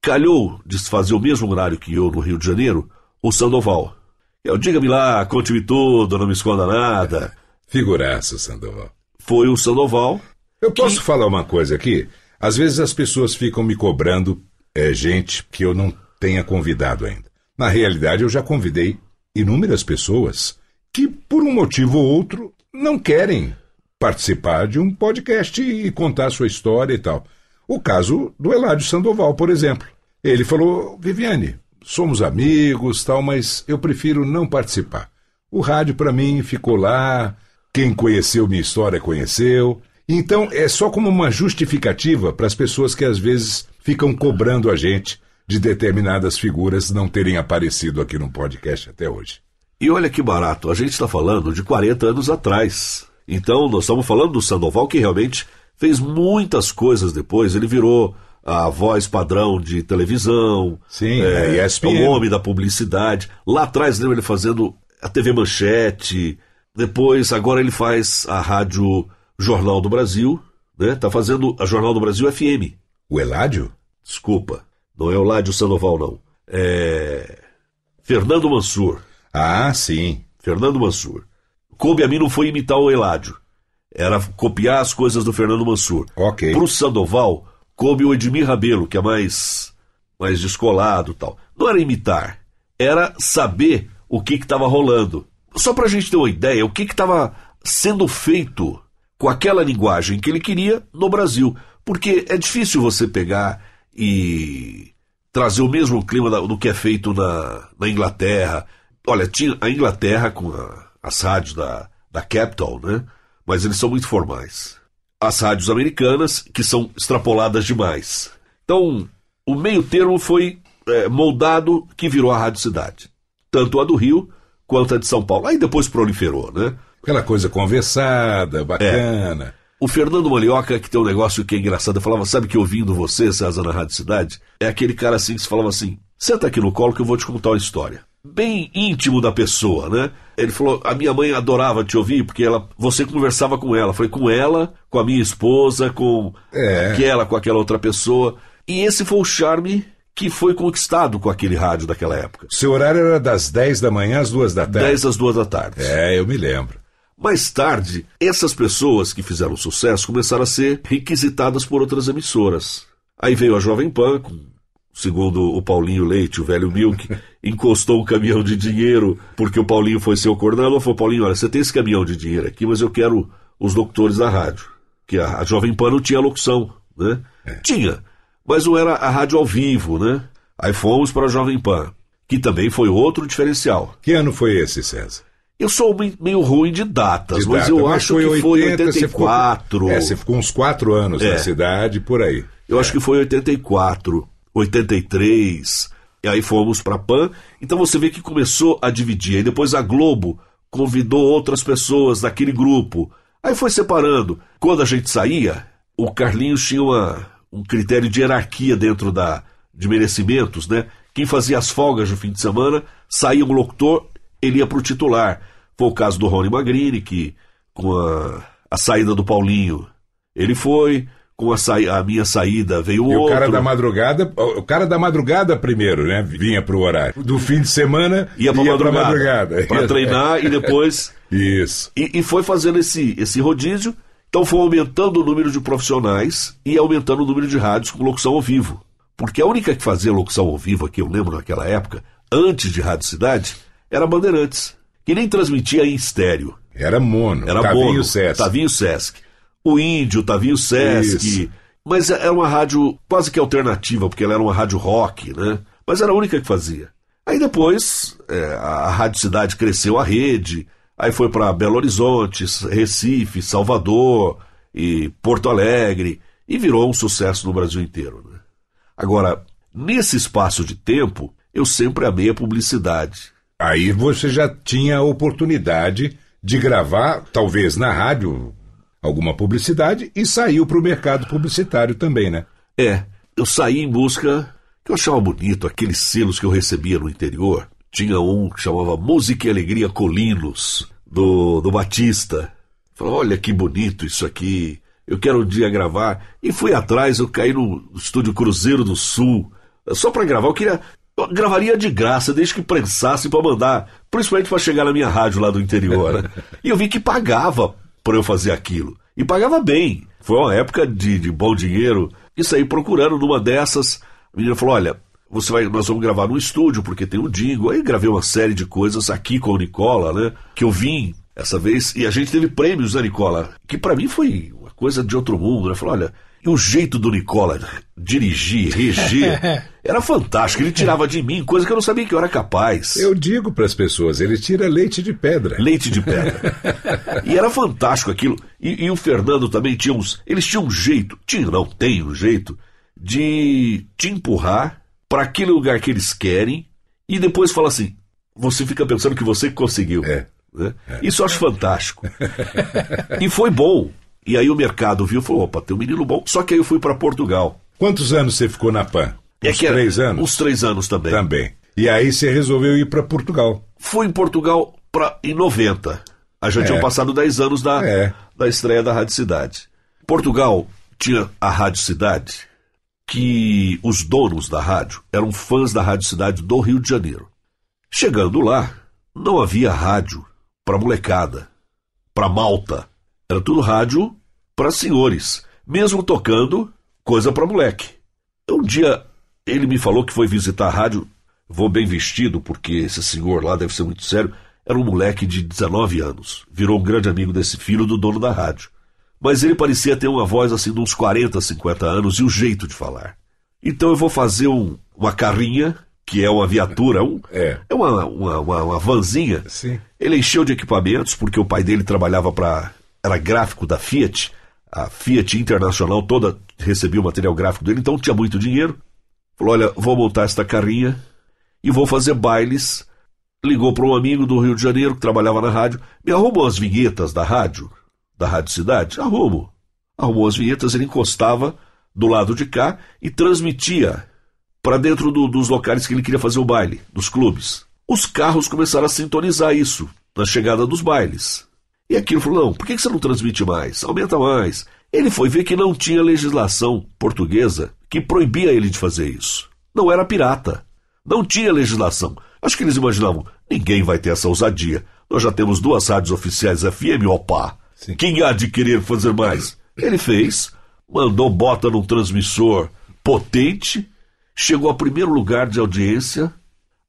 Calhou de fazer o mesmo horário que eu no Rio de Janeiro, o Sandoval. Eu, diga-me lá, conte-me tudo, não me esconda nada.
Figuraça, Sandoval.
Foi o Sandoval.
Eu posso que... falar uma coisa aqui? Às vezes as pessoas ficam me cobrando é, gente que eu não tenha convidado ainda. Na realidade, eu já convidei inúmeras pessoas que, por um motivo ou outro, não querem participar de um podcast e contar sua história e tal. O caso do Eládio Sandoval, por exemplo. Ele falou: Viviane, somos amigos, tal, mas eu prefiro não participar. O rádio para mim ficou lá, quem conheceu minha história conheceu. Então é só como uma justificativa para as pessoas que às vezes ficam cobrando a gente de determinadas figuras não terem aparecido aqui no podcast até hoje.
E olha que barato, a gente está falando de 40 anos atrás. Então nós estamos falando do Sandoval que realmente fez muitas coisas depois. Ele virou a voz padrão de televisão.
Sim, é,
é o homem da publicidade. Lá atrás, lembra ele fazendo a TV Manchete. Depois, agora ele faz a Rádio Jornal do Brasil, né? Tá fazendo a Jornal do Brasil FM.
O Eládio?
Desculpa, não é o Eládio Sandoval, não. É. Fernando Mansur.
Ah, sim.
Fernando Mansur. Coube a mim não foi imitar o Eládio. Era copiar as coisas do Fernando Mansur.
Ok.
Pro Sandoval, coube o Edmir Rabelo, que é mais, mais descolado tal. Não era imitar, era saber o que estava rolando. Só para a gente ter uma ideia, o que estava sendo feito com aquela linguagem que ele queria no Brasil. Porque é difícil você pegar e trazer o mesmo clima do que é feito na, na Inglaterra. Olha, tinha a Inglaterra com a, as rádios da, da Capital, né? Mas eles são muito formais as rádios americanas, que são extrapoladas demais. Então, o meio termo foi é, moldado que virou a Rádio Cidade. Tanto a do Rio quanto a de São Paulo. Aí depois proliferou, né?
Aquela coisa conversada, bacana. É.
O Fernando Malioca, que tem um negócio que é engraçado, eu falava, sabe que ouvindo você, César, na Rádio Cidade, é aquele cara assim que se falava assim, senta aqui no colo que eu vou te contar uma história bem íntimo da pessoa, né? Ele falou: a minha mãe adorava te ouvir porque ela, você conversava com ela. Foi com ela, com a minha esposa, com é. aquela, com aquela outra pessoa. E esse foi o charme que foi conquistado com aquele rádio daquela época.
Seu horário era das 10 da manhã às 2 da tarde?
10 às 2 da tarde.
É, eu me lembro.
Mais tarde, essas pessoas que fizeram sucesso começaram a ser requisitadas por outras emissoras. Aí veio a Jovem Pan, com segundo o Paulinho Leite, o velho Milk, encostou um caminhão de dinheiro porque o Paulinho foi seu coordenador. Falou, Paulinho, olha, você tem esse caminhão de dinheiro aqui, mas eu quero os locutores da rádio. Que a, a Jovem Pan não tinha locução, né? É. Tinha, mas não era a rádio ao vivo, né? Aí fomos para a Jovem Pan, que também foi outro diferencial.
Que ano foi esse, César?
Eu sou meio ruim de datas, de mas data, eu mas acho foi que 80, foi 84.
Você ficou, é, você ficou uns quatro anos é. na cidade, por aí.
Eu é. acho que foi 84. 83, e aí fomos para Pan. Então você vê que começou a dividir. Aí depois a Globo convidou outras pessoas daquele grupo. Aí foi separando. Quando a gente saía, o Carlinhos tinha uma, um critério de hierarquia dentro da, de merecimentos, né? Quem fazia as folgas no fim de semana, saía um locutor, ele ia para o titular. Foi o caso do Rony Magrini, que com a, a saída do Paulinho, ele foi com a, sa... a minha saída veio
e
outro.
o cara da madrugada, o cara da madrugada primeiro, né? Vinha pro horário. Do fim de semana
ia pra
ia
madrugada,
pra madrugada.
Pra treinar e depois.
Isso.
E, e, foi fazendo esse, esse rodízio. Então foi aumentando o número de profissionais e aumentando o número de rádios com locução ao vivo. Porque a única que fazia locução ao vivo aqui, eu lembro naquela época, antes de Rádio Cidade, era Bandeirantes. Que nem transmitia em estéreo.
Era mono.
Era
Tavinho
mono.
Sesc.
Tavinho Sesc o Índio, Tavinho Sesc.
Isso.
Mas era uma rádio quase que alternativa, porque ela era uma rádio rock, né? Mas era a única que fazia. Aí depois é, a Rádio Cidade cresceu a rede, aí foi para Belo Horizonte, Recife, Salvador e Porto Alegre e virou um sucesso no Brasil inteiro. Né? Agora, nesse espaço de tempo, eu sempre amei a publicidade.
Aí você já tinha a oportunidade de gravar, talvez na rádio, alguma publicidade e saiu para o mercado publicitário também, né?
É, eu saí em busca que eu achava bonito aqueles selos que eu recebia no interior. Tinha um que chamava Música e Alegria Colinos, do, do Batista. Falei, olha que bonito isso aqui, eu quero um dia gravar. E fui atrás, eu caí no estúdio Cruzeiro do Sul, só para gravar. Eu queria. Eu gravaria de graça, desde que prensasse para mandar, principalmente para chegar na minha rádio lá do interior. Né? E eu vi que pagava para eu fazer aquilo. E pagava bem. Foi uma época de, de bom dinheiro. E saí procurando numa dessas. A menina falou: olha, você vai, nós vamos gravar no estúdio, porque tem o um Dingo. Aí gravei uma série de coisas aqui com o Nicola, né? Que eu vim essa vez. E a gente teve prêmios, né, Nicola? Que para mim foi uma coisa de outro mundo, né? Falou: olha. E o jeito do Nicola dirigir, reger, era fantástico. Ele tirava de mim coisa que eu não sabia que eu era capaz.
Eu digo para as pessoas, ele tira leite de pedra.
Leite de pedra. e era fantástico aquilo. E, e, o Fernando também tinha uns. Eles tinham um jeito, tinha, não tem um jeito, de te empurrar para aquele lugar que eles querem e depois falar assim: você fica pensando que você conseguiu.
É.
Né? É. Isso eu acho fantástico. e foi bom. E aí o mercado viu e falou: opa, tem um menino bom. Só que aí eu fui para Portugal.
Quantos anos você ficou na PAN? Uns
é que
três anos?
Uns três anos também.
Também. E aí você resolveu ir para Portugal.
Fui em Portugal pra, em 90. A já é. tinham passado 10 anos da,
é.
da estreia da Rádio Cidade. Portugal tinha a Rádio Cidade, que os donos da rádio eram fãs da Rádio Cidade do Rio de Janeiro. Chegando lá, não havia rádio para molecada, para malta. Era tudo rádio para senhores, mesmo tocando coisa para moleque. Um dia ele me falou que foi visitar a rádio, vou bem vestido, porque esse senhor lá deve ser muito sério. Era um moleque de 19 anos, virou um grande amigo desse filho do dono da rádio. Mas ele parecia ter uma voz assim de uns 40, 50 anos e o um jeito de falar. Então eu vou fazer um, uma carrinha, que é uma viatura, um,
é.
é uma, uma, uma, uma vanzinha.
Sim.
Ele encheu de equipamentos, porque o pai dele trabalhava para. Era gráfico da Fiat, a Fiat Internacional toda recebia o material gráfico dele, então tinha muito dinheiro. Falou: olha, vou montar esta carrinha e vou fazer bailes. Ligou para um amigo do Rio de Janeiro que trabalhava na rádio. Me arrumou as vinhetas da rádio, da Rádio Cidade? Arrumo. Arrumou as vinhetas, ele encostava do lado de cá e transmitia para dentro do, dos locais que ele queria fazer o baile, dos clubes. Os carros começaram a sintonizar isso na chegada dos bailes. E aquilo falou: não, por que você não transmite mais? Aumenta mais. Ele foi ver que não tinha legislação portuguesa que proibia ele de fazer isso. Não era pirata. Não tinha legislação. Acho que eles imaginavam: ninguém vai ter essa ousadia. Nós já temos duas rádios oficiais FM, opa.
Sim.
Quem há de querer fazer mais? Ele fez, mandou bota num transmissor potente, chegou a primeiro lugar de audiência.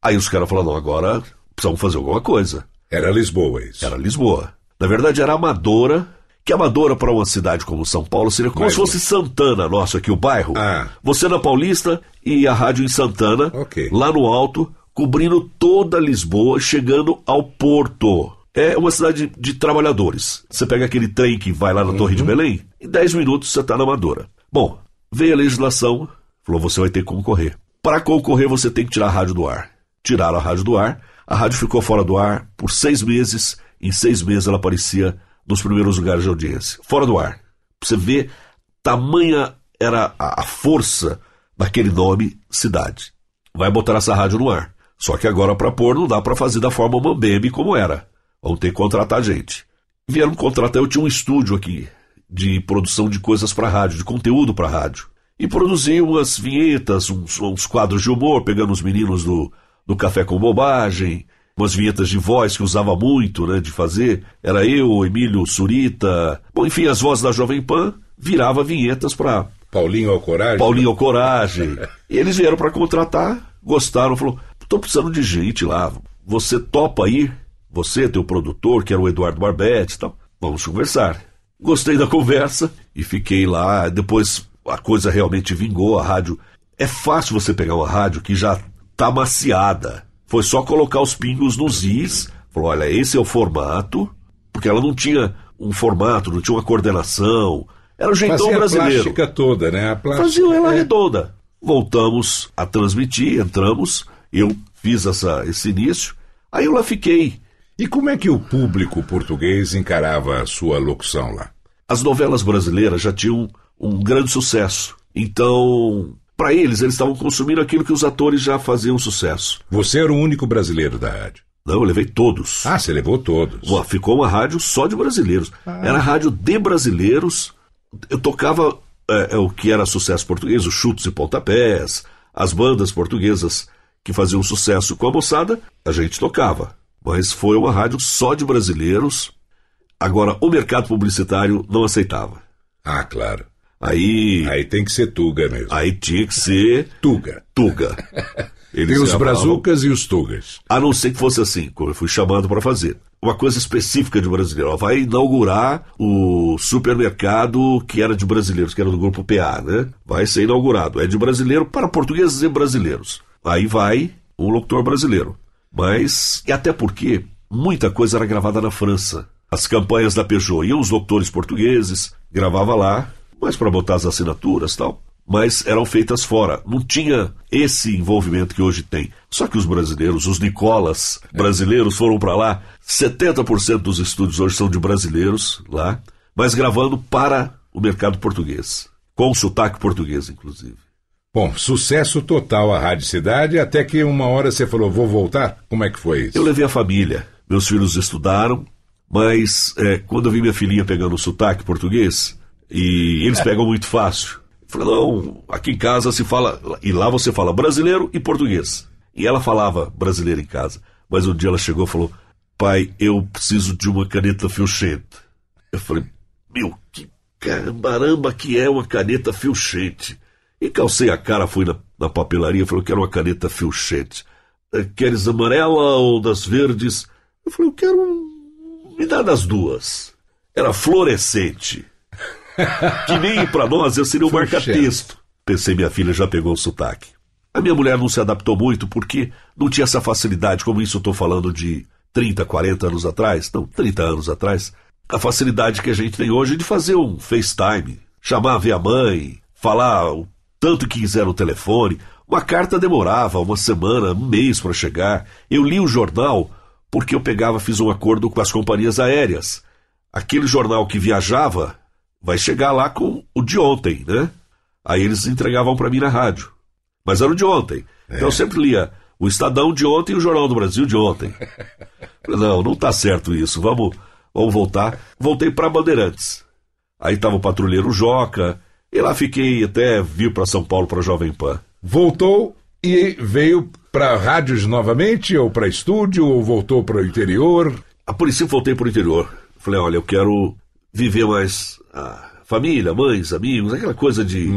Aí os caras falaram: não, agora precisamos fazer alguma coisa.
Era Lisboa isso.
Era Lisboa. Na verdade, era Amadora, que Amadora para uma cidade como São Paulo seria como se fosse Santana, nosso aqui, o bairro.
Ah.
Você na Paulista e a rádio em Santana,
Ok.
lá no alto, cobrindo toda Lisboa, chegando ao Porto. É uma cidade de trabalhadores. Você pega aquele trem que vai lá na Torre de Belém, em 10 minutos você está na Amadora. Bom, veio a legislação, falou: você vai ter que concorrer. Para concorrer, você tem que tirar a rádio do ar. Tiraram a rádio do ar, a rádio ficou fora do ar por seis meses em seis meses ela aparecia nos primeiros lugares de audiência, fora do ar. Você vê, tamanha era a força daquele nome cidade. Vai botar essa rádio no ar. Só que agora para pôr não dá para fazer da forma mambembe como era. Vão ter que contratar gente. Vieram contratar, eu tinha um estúdio aqui de produção de coisas para rádio, de conteúdo para rádio. E produzi umas vinhetas, uns, uns, quadros de humor, pegando os meninos do, do Café com Bobagem, umas vinhetas de voz que usava muito, né, de fazer. Era eu, Emílio Surita, bom, enfim, as vozes da Jovem Pan virava vinhetas para
Paulinho ao Coragem.
Paulinho ao Coragem. e eles vieram para contratar, gostaram, falou: "Tô precisando de gente lá. Você topa ir? Você, teu produtor, que era o Eduardo Barbete e tal. Vamos conversar." Gostei da conversa e fiquei lá. Depois a coisa realmente vingou, a rádio. É fácil você pegar uma rádio que já tá maciada. Foi só colocar os pingos nos is. Falou: olha, esse é o formato. Porque ela não tinha um formato, não tinha uma coordenação. Era o jeitão
Fazia
brasileiro.
a plástica toda, né? A plástica,
Fazia ela
é.
redonda. Voltamos a transmitir, entramos. Eu fiz essa, esse início. Aí eu lá fiquei.
E como é que o público português encarava a sua locução lá?
As novelas brasileiras já tinham um grande sucesso. Então, para eles, eles estavam consumindo aquilo que os atores já faziam sucesso.
Você era o único brasileiro da rádio.
Não, eu levei todos.
Ah, você levou todos.
Uma- ficou uma rádio só de brasileiros. Era rádio de brasileiros. Eu tocava é, é, o que era sucesso português, os chutes e pontapés, as bandas portuguesas que faziam sucesso com a moçada, a gente tocava. Mas foi uma rádio só de brasileiros. Agora, o mercado publicitário não aceitava.
Ah, claro.
Aí,
Aí tem que ser Tuga mesmo.
aí tinha que ser
Tuga.
Tuga. Eles
Tem os brazucas e os Tugas.
A não ser que fosse assim, como eu fui chamado para fazer. Uma coisa específica de brasileiro. Ó, vai inaugurar o supermercado que era de brasileiros, que era do grupo PA, né? Vai ser inaugurado. É de brasileiro para portugueses e brasileiros. Aí vai um locutor brasileiro. Mas, e até porque muita coisa era gravada na França. As campanhas da Peugeot iam os locutores portugueses, gravava lá, mas para botar as assinaturas e tal mas eram feitas fora. Não tinha esse envolvimento que hoje tem. Só que os brasileiros, os Nicolas brasileiros foram para lá. 70% dos estúdios hoje são de brasileiros lá, mas gravando para o mercado português. Com sotaque português, inclusive.
Bom, sucesso total a Rádio Cidade, até que uma hora você falou, vou voltar? Como é que foi isso?
Eu levei a família. Meus filhos estudaram, mas é, quando eu vi minha filhinha pegando o sotaque português, e eles pegam muito fácil. Falei, não, aqui em casa se fala. E lá você fala brasileiro e português. E ela falava brasileiro em casa. Mas um dia ela chegou e falou: Pai, eu preciso de uma caneta filchente. Eu falei: Meu, que caramba que é uma caneta filchente. E calcei a cara, fui na, na papelaria falei: Eu quero uma caneta filchente. "Eh, Queres amarela ou das verdes? Eu falei: Eu quero. Me dá das duas. Era fluorescente. que nem para nós eu seria um
Fluorescente.
marca-texto. Pensei, minha filha já pegou o sotaque. A minha mulher não se adaptou muito porque não tinha essa facilidade, como isso eu estou falando de 30, 40 anos atrás, não, 30 anos atrás, a facilidade que a gente tem hoje de fazer um FaceTime, chamar, ver a mãe, falar o tanto que quiser no telefone. Uma carta demorava uma semana, um mês para chegar. Eu li o jornal porque eu pegava, fiz um acordo com as companhias aéreas. Aquele jornal que viajava vai chegar lá com o de ontem, né? Aí eles entregavam para mim na rádio. Mas era o de ontem. Então eu sempre lia o Estadão de ontem e o Jornal do Brasil de ontem. Não, não tá certo isso. Vamos, vamos voltar. Voltei para Bandeirantes. Aí tava o patrulheiro Joca. E lá fiquei até vir para São Paulo para Jovem Pan.
Voltou e veio para rádios novamente, ou para estúdio, ou voltou para o interior?
A princípio voltei para o interior. Falei, olha, eu quero viver mais a família, mães, amigos, aquela coisa de,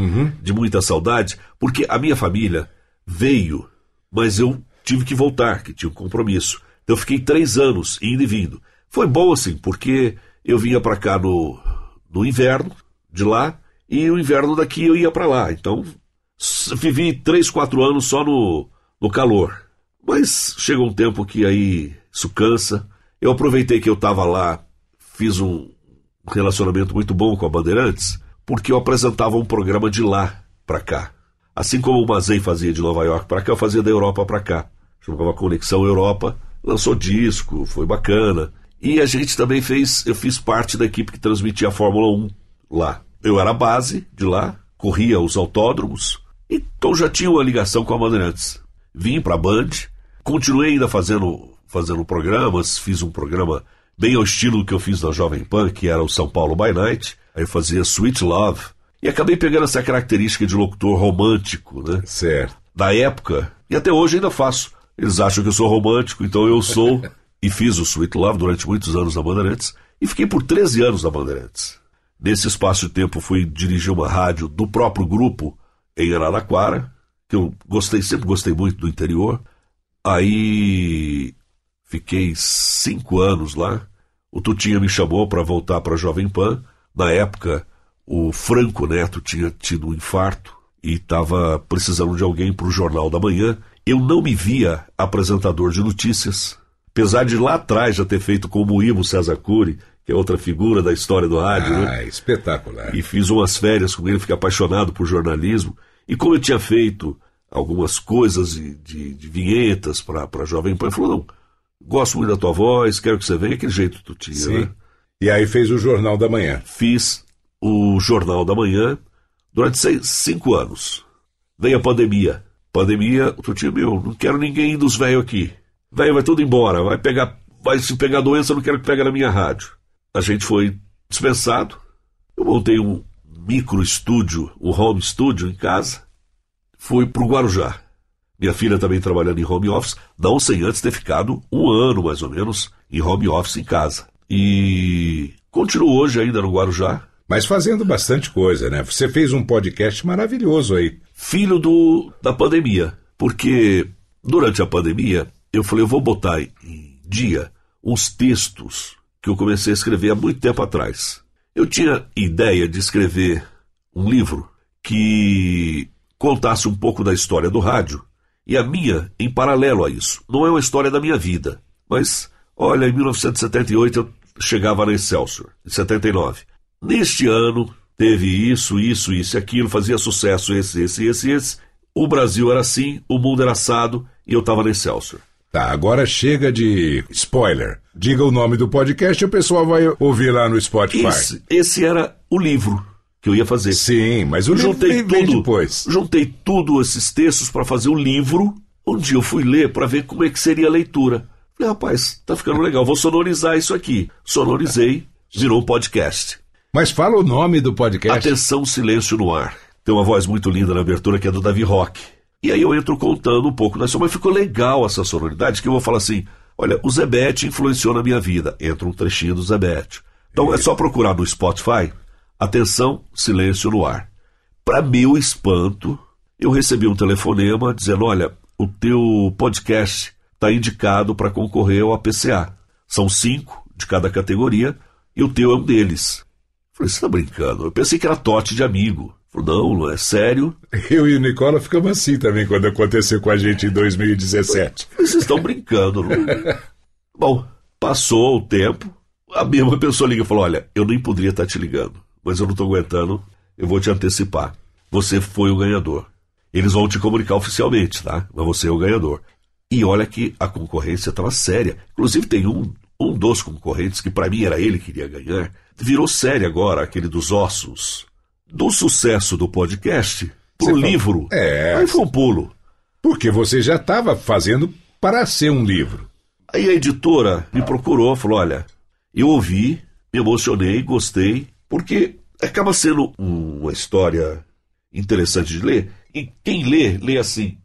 de muita saudade, porque a minha família veio, mas eu tive que voltar, que tinha um compromisso. Então eu fiquei três anos indo e vindo. Foi bom assim, porque eu vinha para cá no, no inverno de lá e o inverno daqui eu ia para lá. Então vivi três, quatro anos só no, no calor. Mas chega um tempo que aí isso cansa. Eu aproveitei que eu estava lá, fiz um relacionamento muito bom com a Bandeirantes, porque eu apresentava um programa de lá para cá. Assim como o Mazei fazia de Nova York para cá, eu fazia da Europa para cá. Chamava Conexão Europa, lançou disco, foi bacana. E a gente também fez, eu fiz parte da equipe que transmitia a Fórmula 1 lá. Eu era a base de lá, corria os autódromos, então já tinha uma ligação com a Bandeirantes. Vim para a Band, continuei ainda fazendo, fazendo programas, fiz um programa bem ao estilo que eu fiz na Jovem Pan, que era o São Paulo by Night, aí eu fazia Sweet Love, e acabei pegando essa característica de locutor romântico, né?
Certo.
Da época, e até hoje ainda faço. Eles acham que eu sou romântico, então eu sou. e fiz o Sweet Love durante muitos anos na Bandeirantes. E fiquei por 13 anos na Bandeirantes. Nesse espaço de tempo fui dirigir uma rádio do próprio grupo em Araraquara, que eu gostei, sempre gostei muito do interior. Aí fiquei cinco anos lá. O Tutinha me chamou para voltar para a Jovem Pan. Na época, o Franco Neto tinha tido um infarto e estava precisando de alguém para o Jornal da Manhã. Eu não me via apresentador de notícias, apesar de lá atrás já ter feito com o Ivo César Cury, que é outra figura da história do rádio.
Ah,
né?
espetacular.
E fiz umas férias com ele, fiquei apaixonado por jornalismo. E como eu tinha feito algumas coisas de, de, de vinhetas para a Jovem Pan, ele falou: não, gosto muito da tua voz, quero que você venha, aquele jeito que tu tinha,
Sim.
né?
E aí fez o Jornal da Manhã.
Fiz o Jornal da Manhã durante seis, cinco anos. Veio a pandemia. Pandemia, tu tinha, meu, não quero ninguém dos velhos aqui. Velho vai tudo embora, vai pegar, vai se pegar doença, eu não quero que pegue na minha rádio. A gente foi dispensado. Eu montei um micro estúdio, um home studio em casa. Fui pro Guarujá. Minha filha também trabalhando em home office, não sem antes ter ficado um ano mais ou menos em home office em casa. E continuo hoje ainda no Guarujá,
Mas fazendo bastante coisa, né? Você fez um podcast maravilhoso aí.
filho do, da pandemia. Porque durante a pandemia, eu falei, eu vou botar em dia uns textos que eu comecei a escrever há muito tempo atrás. Eu tinha ideia de escrever um livro que contasse um pouco da história do rádio e a minha em paralelo a isso. Não é uma história da minha vida, mas olha, em 1978 eu chegava na Excelsior, em 79. Neste ano teve isso, isso, isso e aquilo, fazia sucesso esse, esse, esse, esse. O Brasil era assim, o mundo era assado e eu estava na Excelsior.
Tá, agora chega de spoiler. Diga o nome do podcast e o pessoal vai ouvir lá no Spotify.
Esse, esse era o livro que eu ia fazer.
Sim, mas o livro
juntei tudo,
depois.
juntei tudo esses textos para fazer um livro. Um dia eu fui ler para ver como é que seria a leitura. Falei, rapaz, tá ficando legal, vou sonorizar isso aqui. Sonorizei, virou um podcast.
Mas fala o nome do podcast.
Atenção, silêncio no ar. Tem uma voz muito linda na abertura que é do Davi Rock. E aí eu entro contando um pouco da história, mas ficou legal essa sonoridade, que eu vou falar assim: olha, o Zebete influenciou na minha vida. Entra um trechinho do Zebete. Então é só procurar no Spotify. Atenção, silêncio no ar. Para meu espanto, eu recebi um telefonema dizendo: olha, o teu podcast está indicado para concorrer ao APCA. São cinco de cada categoria e o teu é um deles. Falei, você tá brincando? Eu pensei que era tote de amigo. Falei, não, não é sério.
Eu e o Nicola ficamos assim também quando aconteceu com a gente em 2017.
Falei, Vocês estão brincando. Não... Bom, passou o tempo, a mesma pessoa liga e falou: Olha, eu nem poderia estar te ligando, mas eu não estou aguentando, eu vou te antecipar. Você foi o ganhador. Eles vão te comunicar oficialmente, tá? Mas você é o ganhador. E olha que a concorrência estava séria. Inclusive, tem um, um dos concorrentes, que para mim era ele que iria ganhar, virou sério agora, aquele dos ossos. Do sucesso do podcast pro
Você
livro.
É.
Aí foi um pulo.
Porque você já estava fazendo para ser um livro.
Aí a editora me procurou, falou: olha, eu ouvi, me emocionei, gostei, porque acaba sendo uma história interessante de ler. E quem lê, lê assim.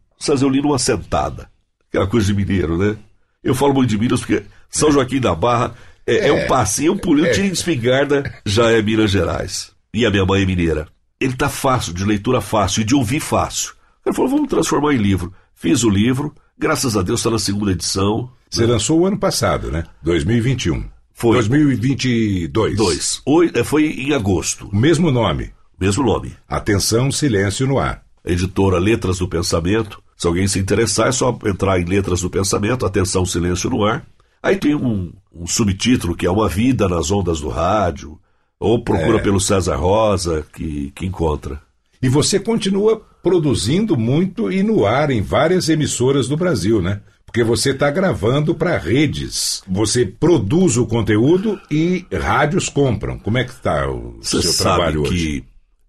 Li numa sentada. Aquela coisa de mineiro, né? Eu falo muito de Minas porque São Joaquim da Barra é, é um passinho, um pulinho, tira em espingarda, já é Minas Gerais. E a minha mãe é mineira. Ele tá fácil, de leitura fácil e de ouvir fácil. Ele falou: vamos transformar em livro. Fiz o livro, graças a Deus está na segunda edição.
Você lançou o ano passado, né? 2021.
Foi.
2022.
Dois. Oi, é, foi em agosto.
O mesmo nome.
Mesmo nome.
Atenção, silêncio no ar.
Editora Letras do Pensamento. Se alguém se interessar, é só entrar em Letras do Pensamento, Atenção, Silêncio no Ar. Aí tem um, um subtítulo que é Uma Vida nas Ondas do Rádio. Ou procura
É.
pelo César Rosa, que, que encontra.
E você continua produzindo muito e no ar em várias emissoras do Brasil, né? Porque você está gravando para redes. Você produz o conteúdo e rádios compram. Como é que está o
Você
seu
sabe
trabalho
que
hoje?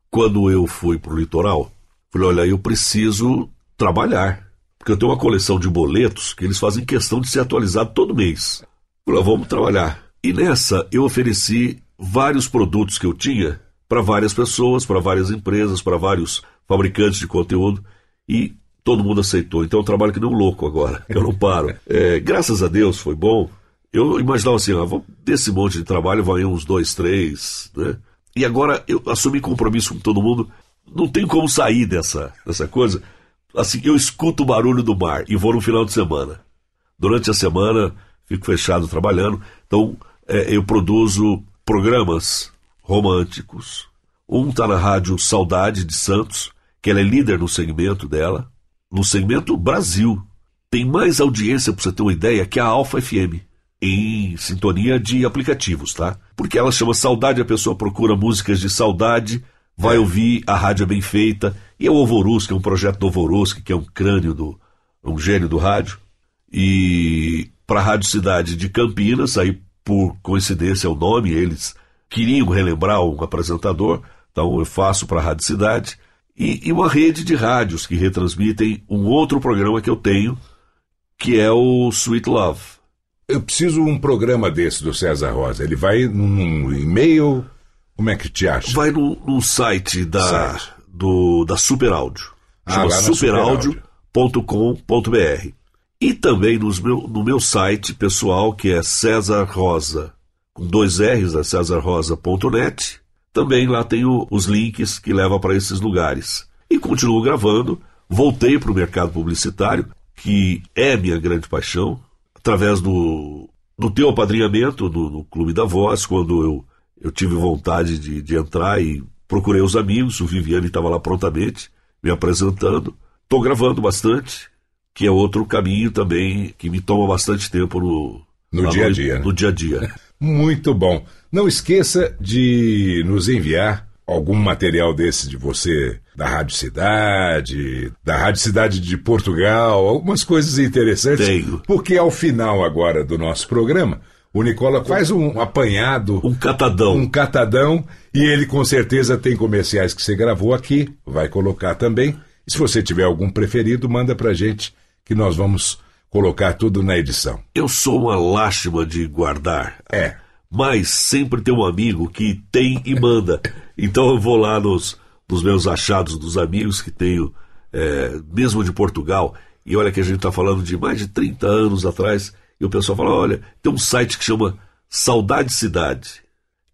quando eu fui pro litoral, falei, olha, eu preciso trabalhar. Porque eu tenho uma coleção de boletos que eles fazem questão de ser atualizado todo mês. Falei, "Ah, vamos trabalhar. E nessa eu ofereci vários produtos que eu tinha para várias pessoas, para várias empresas, para vários fabricantes de conteúdo e todo mundo aceitou. Então eu trabalho que nem um louco agora, eu não paro. É, graças a Deus foi bom. Eu imaginava assim, ah, desse monte de trabalho vai uns dois, três, né? E agora eu assumi compromisso com todo mundo. Não tem como sair dessa, dessa coisa. Assim, eu escuto o barulho do mar e vou no final de semana. Durante a semana fico fechado trabalhando. Então é, eu produzo programas românticos. Um está na rádio Saudade de Santos, que ela é líder no segmento dela, no segmento Brasil. Tem mais audiência, para você ter uma ideia, que a Alfa FM, em sintonia de aplicativos, tá? Porque ela chama Saudade, a pessoa procura músicas de saudade, vai ouvir a rádio é bem feita, e é o que é um projeto do Ovorus, que é um crânio do. um gênio do rádio e para a Rádio Cidade de Campinas, aí por coincidência é o nome, eles queriam relembrar um apresentador, então eu faço para a Rádio Cidade, e, e uma rede de rádios que retransmitem um outro programa que eu tenho, que é o Sweet Love.
Eu preciso um programa desse do César Rosa. Ele vai num e-mail. Como é que te acha?
Vai no, no site da,
Site.
do, da Super Áudio.
Ah,
Chama
Áudio.
superaudio.com.br. E também nos meu, no meu site pessoal, que é César Rosa, com dois R's, é cesarrosa.net. Também lá tem o- os links que levam para esses lugares. E continuo gravando. Voltei para o mercado publicitário, que é minha grande paixão, através do, do teu apadrinhamento no, no Clube da Voz, quando eu, eu tive vontade de, de entrar e procurei os amigos, o Viviane estava lá prontamente, me apresentando. Estou gravando bastante, que é outro caminho também que me toma bastante tempo no,
No dia a dia, né?
No dia a dia.
Muito bom. Não esqueça de nos enviar algum material desse de você, da Rádio Cidade, da Rádio Cidade de Portugal, algumas coisas interessantes.
Tenho.
Porque ao final agora do nosso programa, o Nicola faz um apanhado,
Um catadão.
um catadão, e ele com certeza tem comerciais que você gravou aqui, vai colocar também. E se você tiver algum preferido, manda pra gente que nós vamos colocar tudo na edição.
Eu sou uma lástima de guardar.
É.
Mas sempre tem um amigo que tem e manda. Então eu vou lá nos, nos meus achados dos amigos que tenho, é, mesmo de Portugal, e olha que a gente está falando de mais de 30 anos atrás, e o pessoal fala: olha, tem um site que chama Saudade Cidade.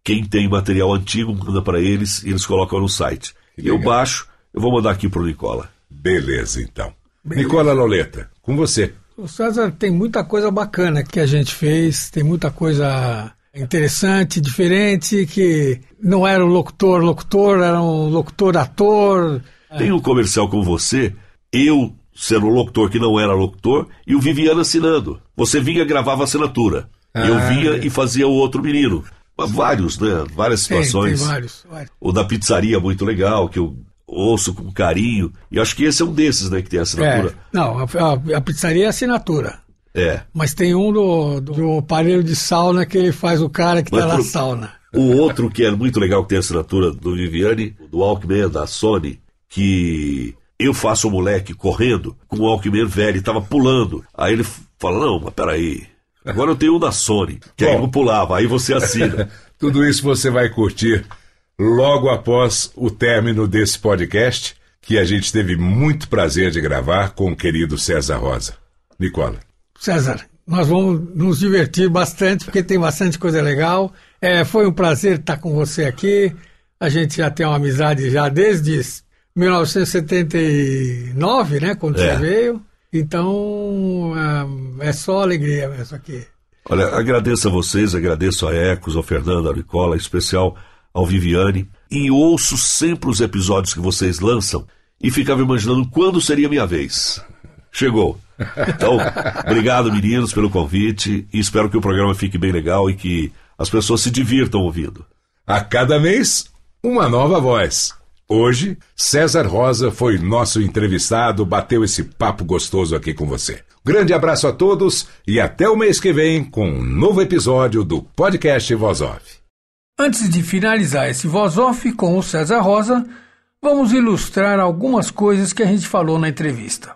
Quem tem material antigo manda para eles e eles colocam no site.
Que
E eu baixo, eu vou mandar aqui pro Nicola.
Beleza, então. Nicola Loleta, com você.
O César tem muita coisa bacana que a gente fez, tem muita coisa interessante, diferente, que não era um locutor, locutor, era um locutor, ator.
Tem um comercial com você, eu sendo um locutor que não era locutor, e o Viviano assinando. Você vinha gravava a assinatura. eu
Ah,
vinha
é.
e fazia o outro menino. Vários, né? Várias
Tem, tem
situações.
vários. vários.
O da pizzaria muito legal, que eu ouço com carinho. E acho que esse é um desses, né, que tem
É,
assinatura.
não, a, a- a pizzaria é assinatura.
É.
Mas tem um do, do aparelho de sauna que ele faz o cara que
Mas
está na sauna.
O outro que é muito legal, que tem assinatura do Viviane, do Walkman, da Sony, que eu faço o moleque correndo com o Walkman velho, e tava pulando. Aí ele fala, não, mas peraí, agora eu tenho um da Sony, que aí
Bom.
não pulava, aí você assina.
Tudo isso você vai curtir logo após o término desse podcast, que a gente teve muito prazer de gravar com o querido César Rosa. Nicola.
César, nós vamos nos divertir bastante, porque tem bastante coisa legal. É, foi um prazer estar com você aqui. A gente já tem uma amizade já desde 1979, né? Quando
É.
você veio. Então, é, é só alegria mesmo aqui.
Olha, agradeço a vocês, agradeço a Ecos, ao Fernando, ao Nicola, em especial ao Viviane. E ouço sempre os episódios que vocês lançam e ficava imaginando quando seria minha vez. Chegou. Então, obrigado, meninos, pelo convite e espero que o programa fique bem legal e que as pessoas se divirtam ouvindo.
A cada mês, uma nova voz. Hoje, César Rosa foi nosso entrevistado, bateu esse papo gostoso aqui com você. Grande abraço a todos e até o mês que vem com um novo episódio do podcast Voz Off.
Antes de finalizar esse Voz Off com o César Rosa, vamos ilustrar algumas coisas que a gente falou na entrevista.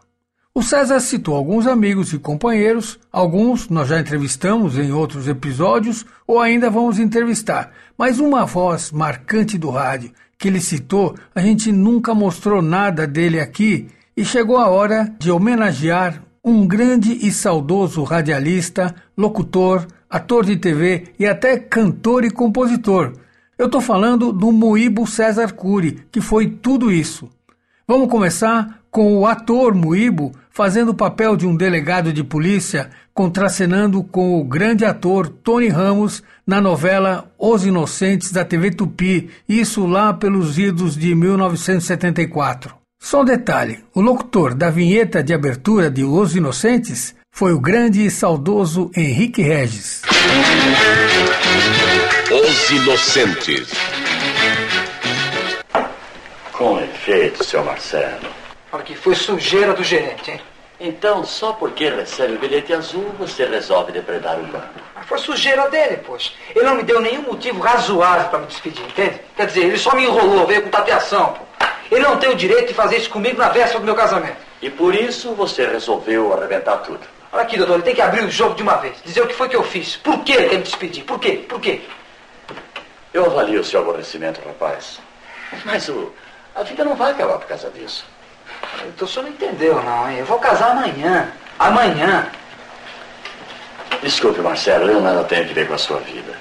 O César citou alguns amigos e companheiros, alguns nós já entrevistamos em outros episódios ou ainda vamos entrevistar, mas uma voz marcante do rádio que ele citou, a gente nunca mostrou nada dele aqui e chegou a hora de homenagear um grande e saudoso radialista, locutor, ator de TV e até cantor e compositor. Eu estou falando do Moíbo César Cury, que foi tudo isso. Vamos começar com o ator Moíbo fazendo o papel de um delegado de polícia, contracenando com o grande ator Tony Ramos na novela Os Inocentes da TV Tupi, isso lá pelos idos de 1974. Só um detalhe: o locutor da vinheta de abertura de Os Inocentes foi o grande e saudoso Henrique Regis.
Os Inocentes.
Com efeito, seu Marcelo.
Olha que foi sujeira do gerente, hein?
Então, só porque recebe o bilhete azul, você resolve depredar o banco.
Mas foi sujeira dele, poxa. Ele não me deu nenhum motivo razoável para me despedir, entende? Quer dizer, ele só me enrolou, veio com tapeação, pô. Ele não tem o direito de fazer isso comigo na véspera do meu casamento.
E por isso você resolveu arrebentar tudo.
Olha aqui, doutor, ele tem que abrir o jogo de uma vez. Dizer o que foi que eu fiz. Por que ele quer me despedir? Por quê? Por quê?
Eu avalio o seu aborrecimento, rapaz. Mas o, a vida não vai acabar por causa disso.
Então o senhor não entendeu, não, hein? Eu vou casar amanhã. Amanhã.
Desculpe, Marcelo, eu nada tenho a ver com a sua vida.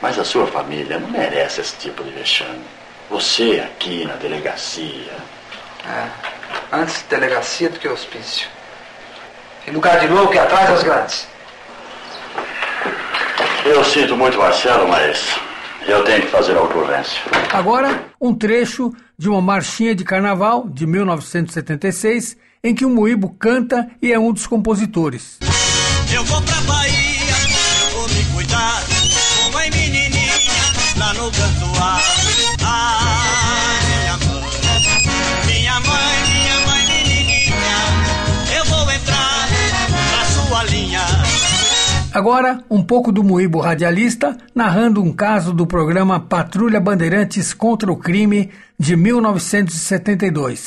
Mas a sua família não merece esse tipo de vexame. Você aqui na delegacia.
É. Antes delegacia do que hospício. Em lugar de louco e atrás das grandes.
Eu sinto muito, Marcelo, mas eu tenho que fazer a ocorrência.
Agora, um trecho de uma marchinha de carnaval de 1976, em que o Moíbo canta e é um dos compositores.
Eu vou pra Bahia, eu vou me cuidar, com mãe menininha, lá no canto Ah,
Agora, um pouco do Moíbo radialista, narrando um caso do programa Patrulha Bandeirantes contra o Crime de 1972.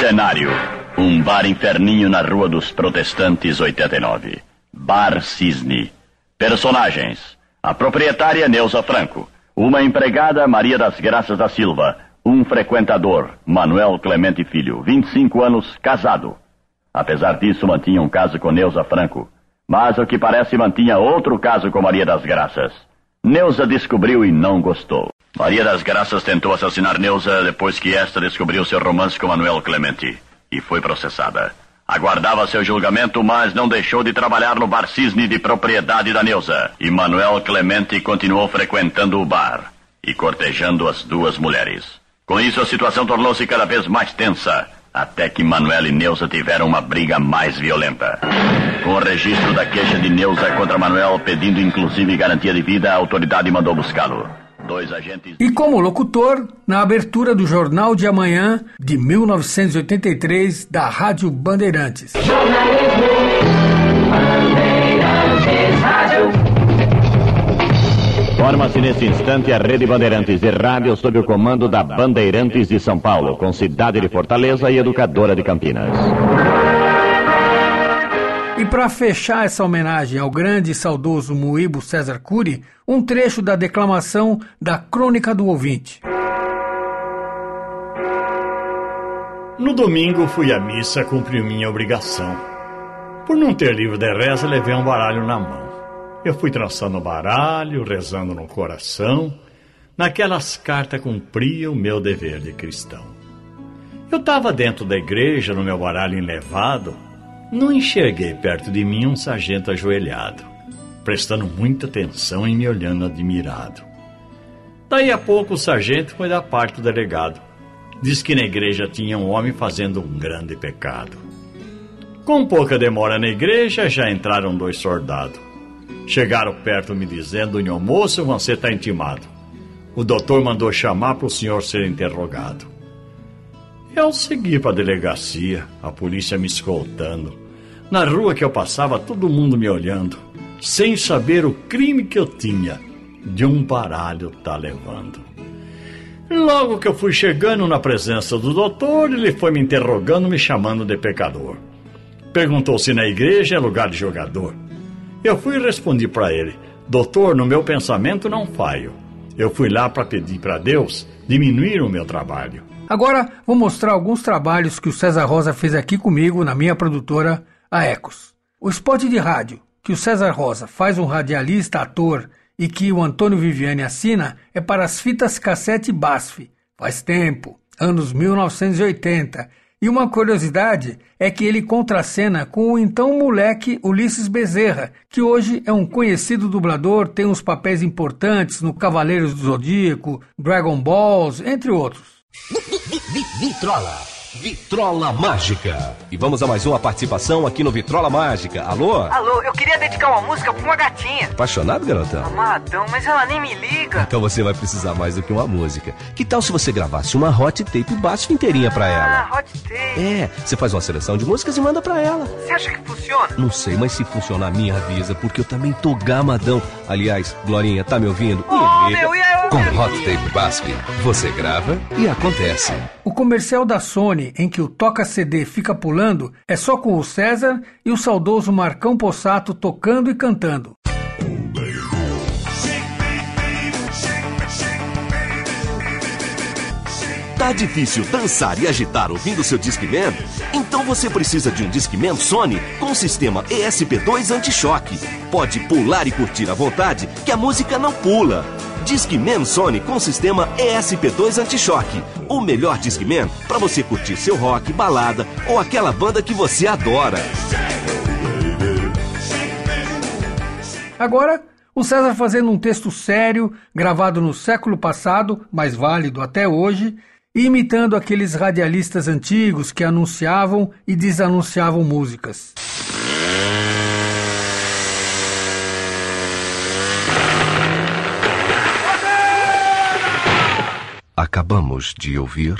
Cenário: um bar inferninho na Rua dos Protestantes 89. Bar Cisne. Personagens: a proprietária Neuza Franco, uma empregada Maria das Graças da Silva, um frequentador Manuel Clemente Filho, 25 anos, casado. Apesar disso, mantinha um caso com Neuza Franco, mas o que parece mantinha outro caso com Maria das Graças. Neuza descobriu e não gostou. Maria das Graças tentou assassinar Neuza depois que esta descobriu seu romance com Manuel Clemente e foi processada. Aguardava seu julgamento, mas não deixou de trabalhar no bar Cisne de propriedade da Neuza. E Manuel Clemente continuou frequentando o bar e cortejando as duas mulheres. Com isso, a situação tornou-se cada vez mais tensa, até que Manuel e Neuza tiveram uma briga mais violenta. Com o registro da queixa de Neuza contra Manuel, pedindo inclusive garantia de vida, a autoridade mandou buscá-lo. Dois agentes.
E como locutor, na abertura do Jornal de Amanhã de 1983 da Rádio Bandeirantes.
Forma-se nesse instante a Rede Bandeirantes de Rádio sob o comando da Bandeirantes de São Paulo, com cidade de Fortaleza e educadora de Campinas.
E para fechar essa homenagem ao grande e saudoso Moíbo César Cury, um trecho da declamação da Crônica do Ouvinte.
No domingo fui à missa cumprir minha obrigação. Por não ter livro de reza, levei um baralho na mão. Eu fui traçando o baralho, rezando no coração. Naquelas cartas cumpria o meu dever de cristão. Eu estava dentro da igreja, no meu baralho enlevado, não enxerguei perto de mim um sargento ajoelhado, prestando muita atenção e me olhando admirado. Daí a pouco o sargento foi da parte do delegado. Diz que na igreja tinha um homem fazendo um grande pecado. Com pouca demora na igreja, já entraram dois soldados. Chegaram perto me dizendo, Nhô moço, você está intimado. O doutor mandou chamar para o senhor ser interrogado. Eu segui para a delegacia, a polícia me escoltando. Na rua que eu passava, todo mundo me olhando, sem saber o crime que eu tinha de um baralho tá levando. Logo que eu fui chegando na presença do doutor, ele foi me interrogando, me chamando de pecador. Perguntou se na igreja é lugar de jogador. Eu fui e respondi para ele: Doutor, no meu pensamento não falho. Eu fui lá para pedir para Deus diminuir o meu trabalho.
Agora vou mostrar alguns trabalhos que o César Rosa fez aqui comigo na minha produtora, a Ecos. O spot de rádio que o César Rosa faz um radialista, ator e que o Antônio Viviane assina é para as fitas cassete BASF. Faz tempo, anos 1980. E uma curiosidade é que ele contracena com o então moleque Ulisses Bezerra, que hoje é um conhecido dublador, tem uns papéis importantes no Cavaleiros do Zodíaco, Dragon Balls, entre outros.
Vitrola. Vitrola Mágica. E vamos a mais uma participação aqui no Vitrola Mágica. Alô?
Alô, eu queria dedicar uma música pra uma gatinha.
Apaixonado, garotão?
Amadão, mas ela nem me liga.
Então você vai precisar mais do que uma música. Que tal se você gravasse uma hot tape baixo inteirinha pra ela?
Ah, hot tape.
É, você faz uma seleção de músicas e manda pra ela.
Você acha que funciona?
Não sei, mas se funcionar, me avisa, porque eu também tô gamadão. Aliás, Glorinha, tá me ouvindo?
Oh, meu, e
Com Hot Tape Basf, você grava e acontece.
O comercial da Sony, em que o toca-CD fica pulando, é só com o César e o saudoso Marcão Possato tocando e cantando.
Tá difícil dançar e agitar ouvindo seu Discman? Então você precisa de um Discman Sony com sistema ESP2 anti-choque. Pode pular e curtir à vontade, que a música não pula. Discman Sony com sistema ESP2 anti-choque. O melhor Discman para você curtir seu rock, balada ou aquela banda que você adora.
Agora, o César fazendo um texto sério, gravado no século passado, mas válido até hoje, imitando aqueles radialistas antigos que anunciavam e desanunciavam músicas.
Acabamos de ouvir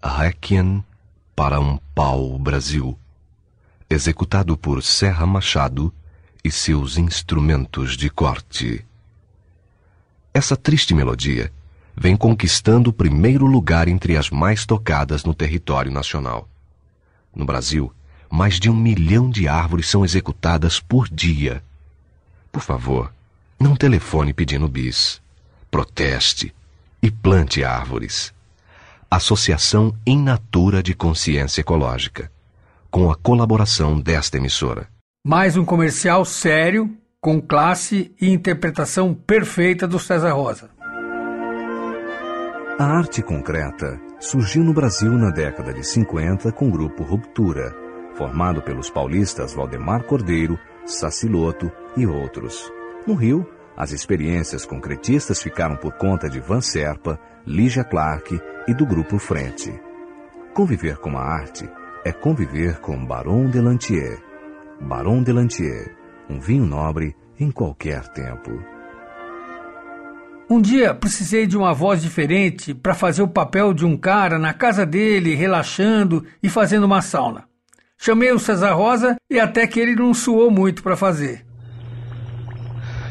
Requiem para um Pau Brasil, executado por Serra Machado e seus instrumentos de corte. Essa triste melodia vem conquistando o primeiro lugar entre as mais tocadas no território nacional. No Brasil, mais de um milhão de árvores são executadas por dia. Por favor, não telefone pedindo bis. Proteste e plante árvores. Associação In Natura de Consciência Ecológica, com a colaboração desta emissora.
Mais um comercial sério, com classe e interpretação perfeita do César Rosa.
A arte concreta surgiu no Brasil na década de 50 com o grupo Ruptura, formado pelos paulistas Valdemar Cordeiro, Saciloto e outros. No Rio, as experiências concretistas ficaram por conta de Van Serpa, Lígia Clark e do Grupo Frente. Conviver com a arte é conviver com Baron de Lantier. Baron de Lantier, um vinho nobre em qualquer tempo.
Um dia precisei de uma voz diferente para fazer o papel de um cara na casa dele, relaxando e fazendo uma sauna. Chamei o César Rosa e até que ele não suou muito para fazer.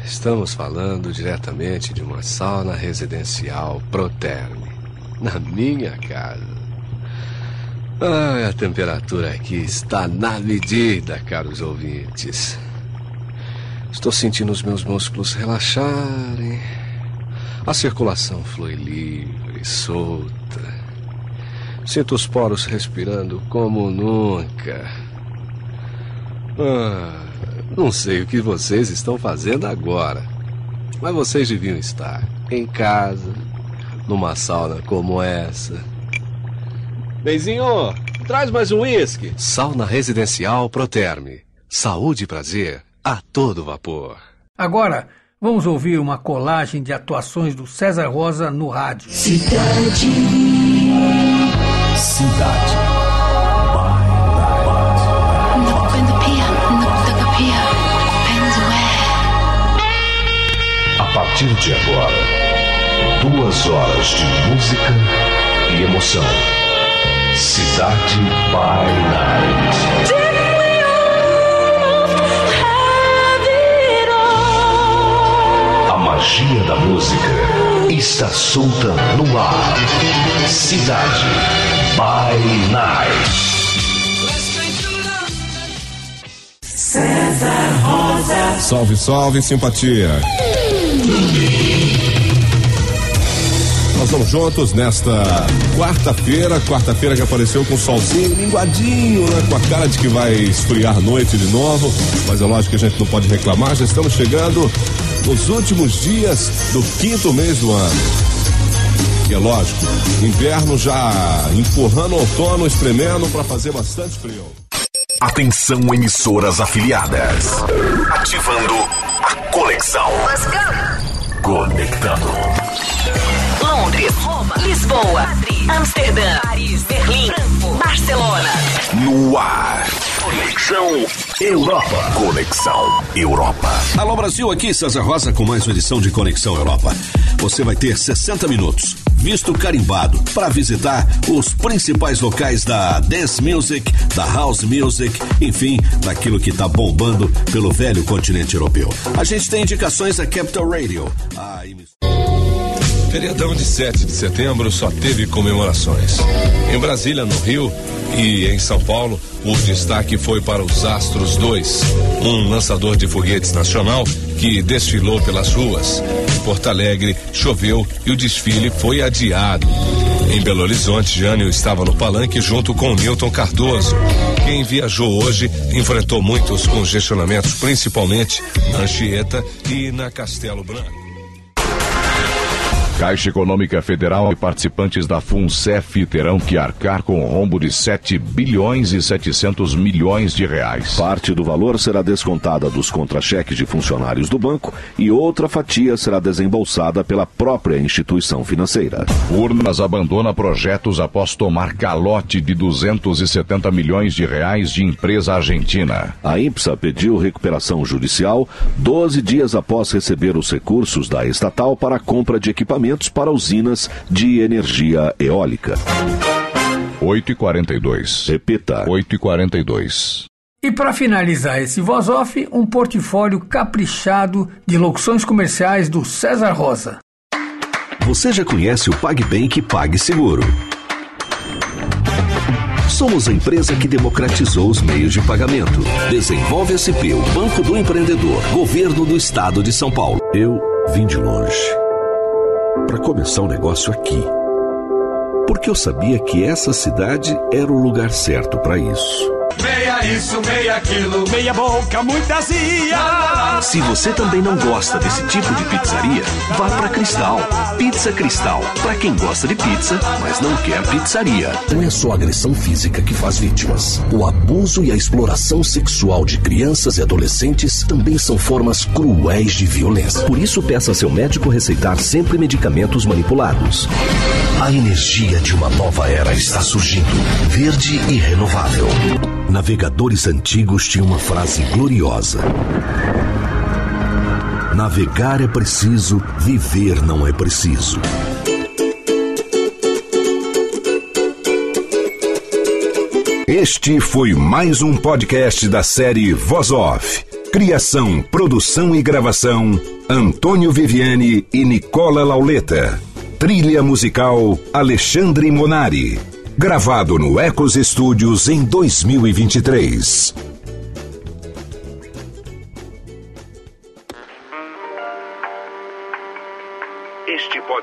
Estamos falando diretamente de uma sauna residencial Proterme, na minha casa. Ai, a temperatura aqui está na medida, caros ouvintes. Estou sentindo os meus músculos relaxarem. A circulação flui livre, solta. Sinto os poros respirando como nunca. Ah, não sei o que vocês estão fazendo agora, mas vocês deviam estar em casa, numa sauna como essa. Benzinho, traz mais um uísque. Sauna residencial Proterme. Saúde e prazer a todo vapor.
Agora, vamos ouvir uma colagem de atuações do César Rosa no rádio.
Cidade. Cidade. Partir de agora,
Duas horas de música e emoção. Cidade by Night. A magia da música está solta no ar. Cidade by Night.
César Rosa.
Salve, salve, simpatia. Nós vamos juntos nesta quarta-feira, quarta-feira que apareceu com o solzinho linguadinho, né? Com a cara de que vai esfriar a noite de novo, mas é lógico que a gente não pode reclamar, já estamos chegando nos últimos dias do quinto mês do ano. E é lógico, inverno já empurrando o outono, espremendo para fazer bastante frio.
Atenção, emissoras afiliadas. Ativando a conexão.
Let's go.
Conectando.
Londres, Roma, Lisboa, Madrid, Amsterdã, Paris, Berlim, Barcelona.
No ar. Conexão Europa. Conexão Europa.
Alô Brasil, aqui César Rosa com mais uma edição de Conexão Europa. Você vai ter 60 minutos, visto carimbado, para visitar os principais locais da dance music, da house music, enfim, daquilo que está bombando pelo velho continente europeu. A gente tem indicações da Capital Radio. A
Feriadão de 7 de setembro só teve comemorações. Em Brasília, no Rio e em São Paulo, o destaque foi para os Astros 2, um lançador de foguetes nacional que desfilou pelas ruas. Em Porto Alegre, choveu e o desfile foi adiado. Em Belo Horizonte, Jânio estava no palanque junto com Milton Cardoso. Quem viajou hoje enfrentou muitos congestionamentos, principalmente na Anchieta e na Castelo Branco.
Caixa Econômica Federal e participantes da FUNCEF terão que arcar com rombo de 7 bilhões e 700 milhões de reais.
Parte do valor será descontada dos contra-cheques de funcionários do banco e outra fatia será desembolsada pela própria instituição financeira.
Urnas abandona projetos após tomar calote de 270 milhões de reais de empresa argentina.
A IPSA pediu recuperação judicial 12 dias após receber os recursos da estatal para a compra de equipamentos para usinas de energia eólica.
8 e 42.
Repita.
8 e 42.
E para finalizar esse voz off, um portfólio caprichado de locuções comerciais do César Rosa.
Você já conhece o PagBank PagSeguro? Somos a empresa que democratizou os meios de pagamento. Desenvolve SP, o Banco do Empreendedor, Governo do Estado de São Paulo.
Eu vim de longe para começar um negócio aqui. Porque eu sabia que essa cidade era o lugar certo para isso.
Meia isso, meia aquilo, meia boca, muita azia.
Se você também não gosta desse tipo de pizzaria, vá para Cristal. Pizza Cristal. Para quem gosta de pizza, mas não quer pizzaria.
Não é só a agressão física que faz vítimas. O abuso e a exploração sexual de crianças e adolescentes também são formas cruéis de violência. Por isso, peça a seu médico receitar sempre medicamentos manipulados.
A energia de uma nova era está surgindo, verde e renovável.
Navegadores antigos tinham uma frase gloriosa:
Navegar é preciso, viver não é preciso.
Este foi mais um podcast da série Voz Off. Criação, produção e gravação: Antônio Viviane e Nicola Lauleta. Trilha musical: Alexandre Monari. Gravado no Ecos Studios em 2023.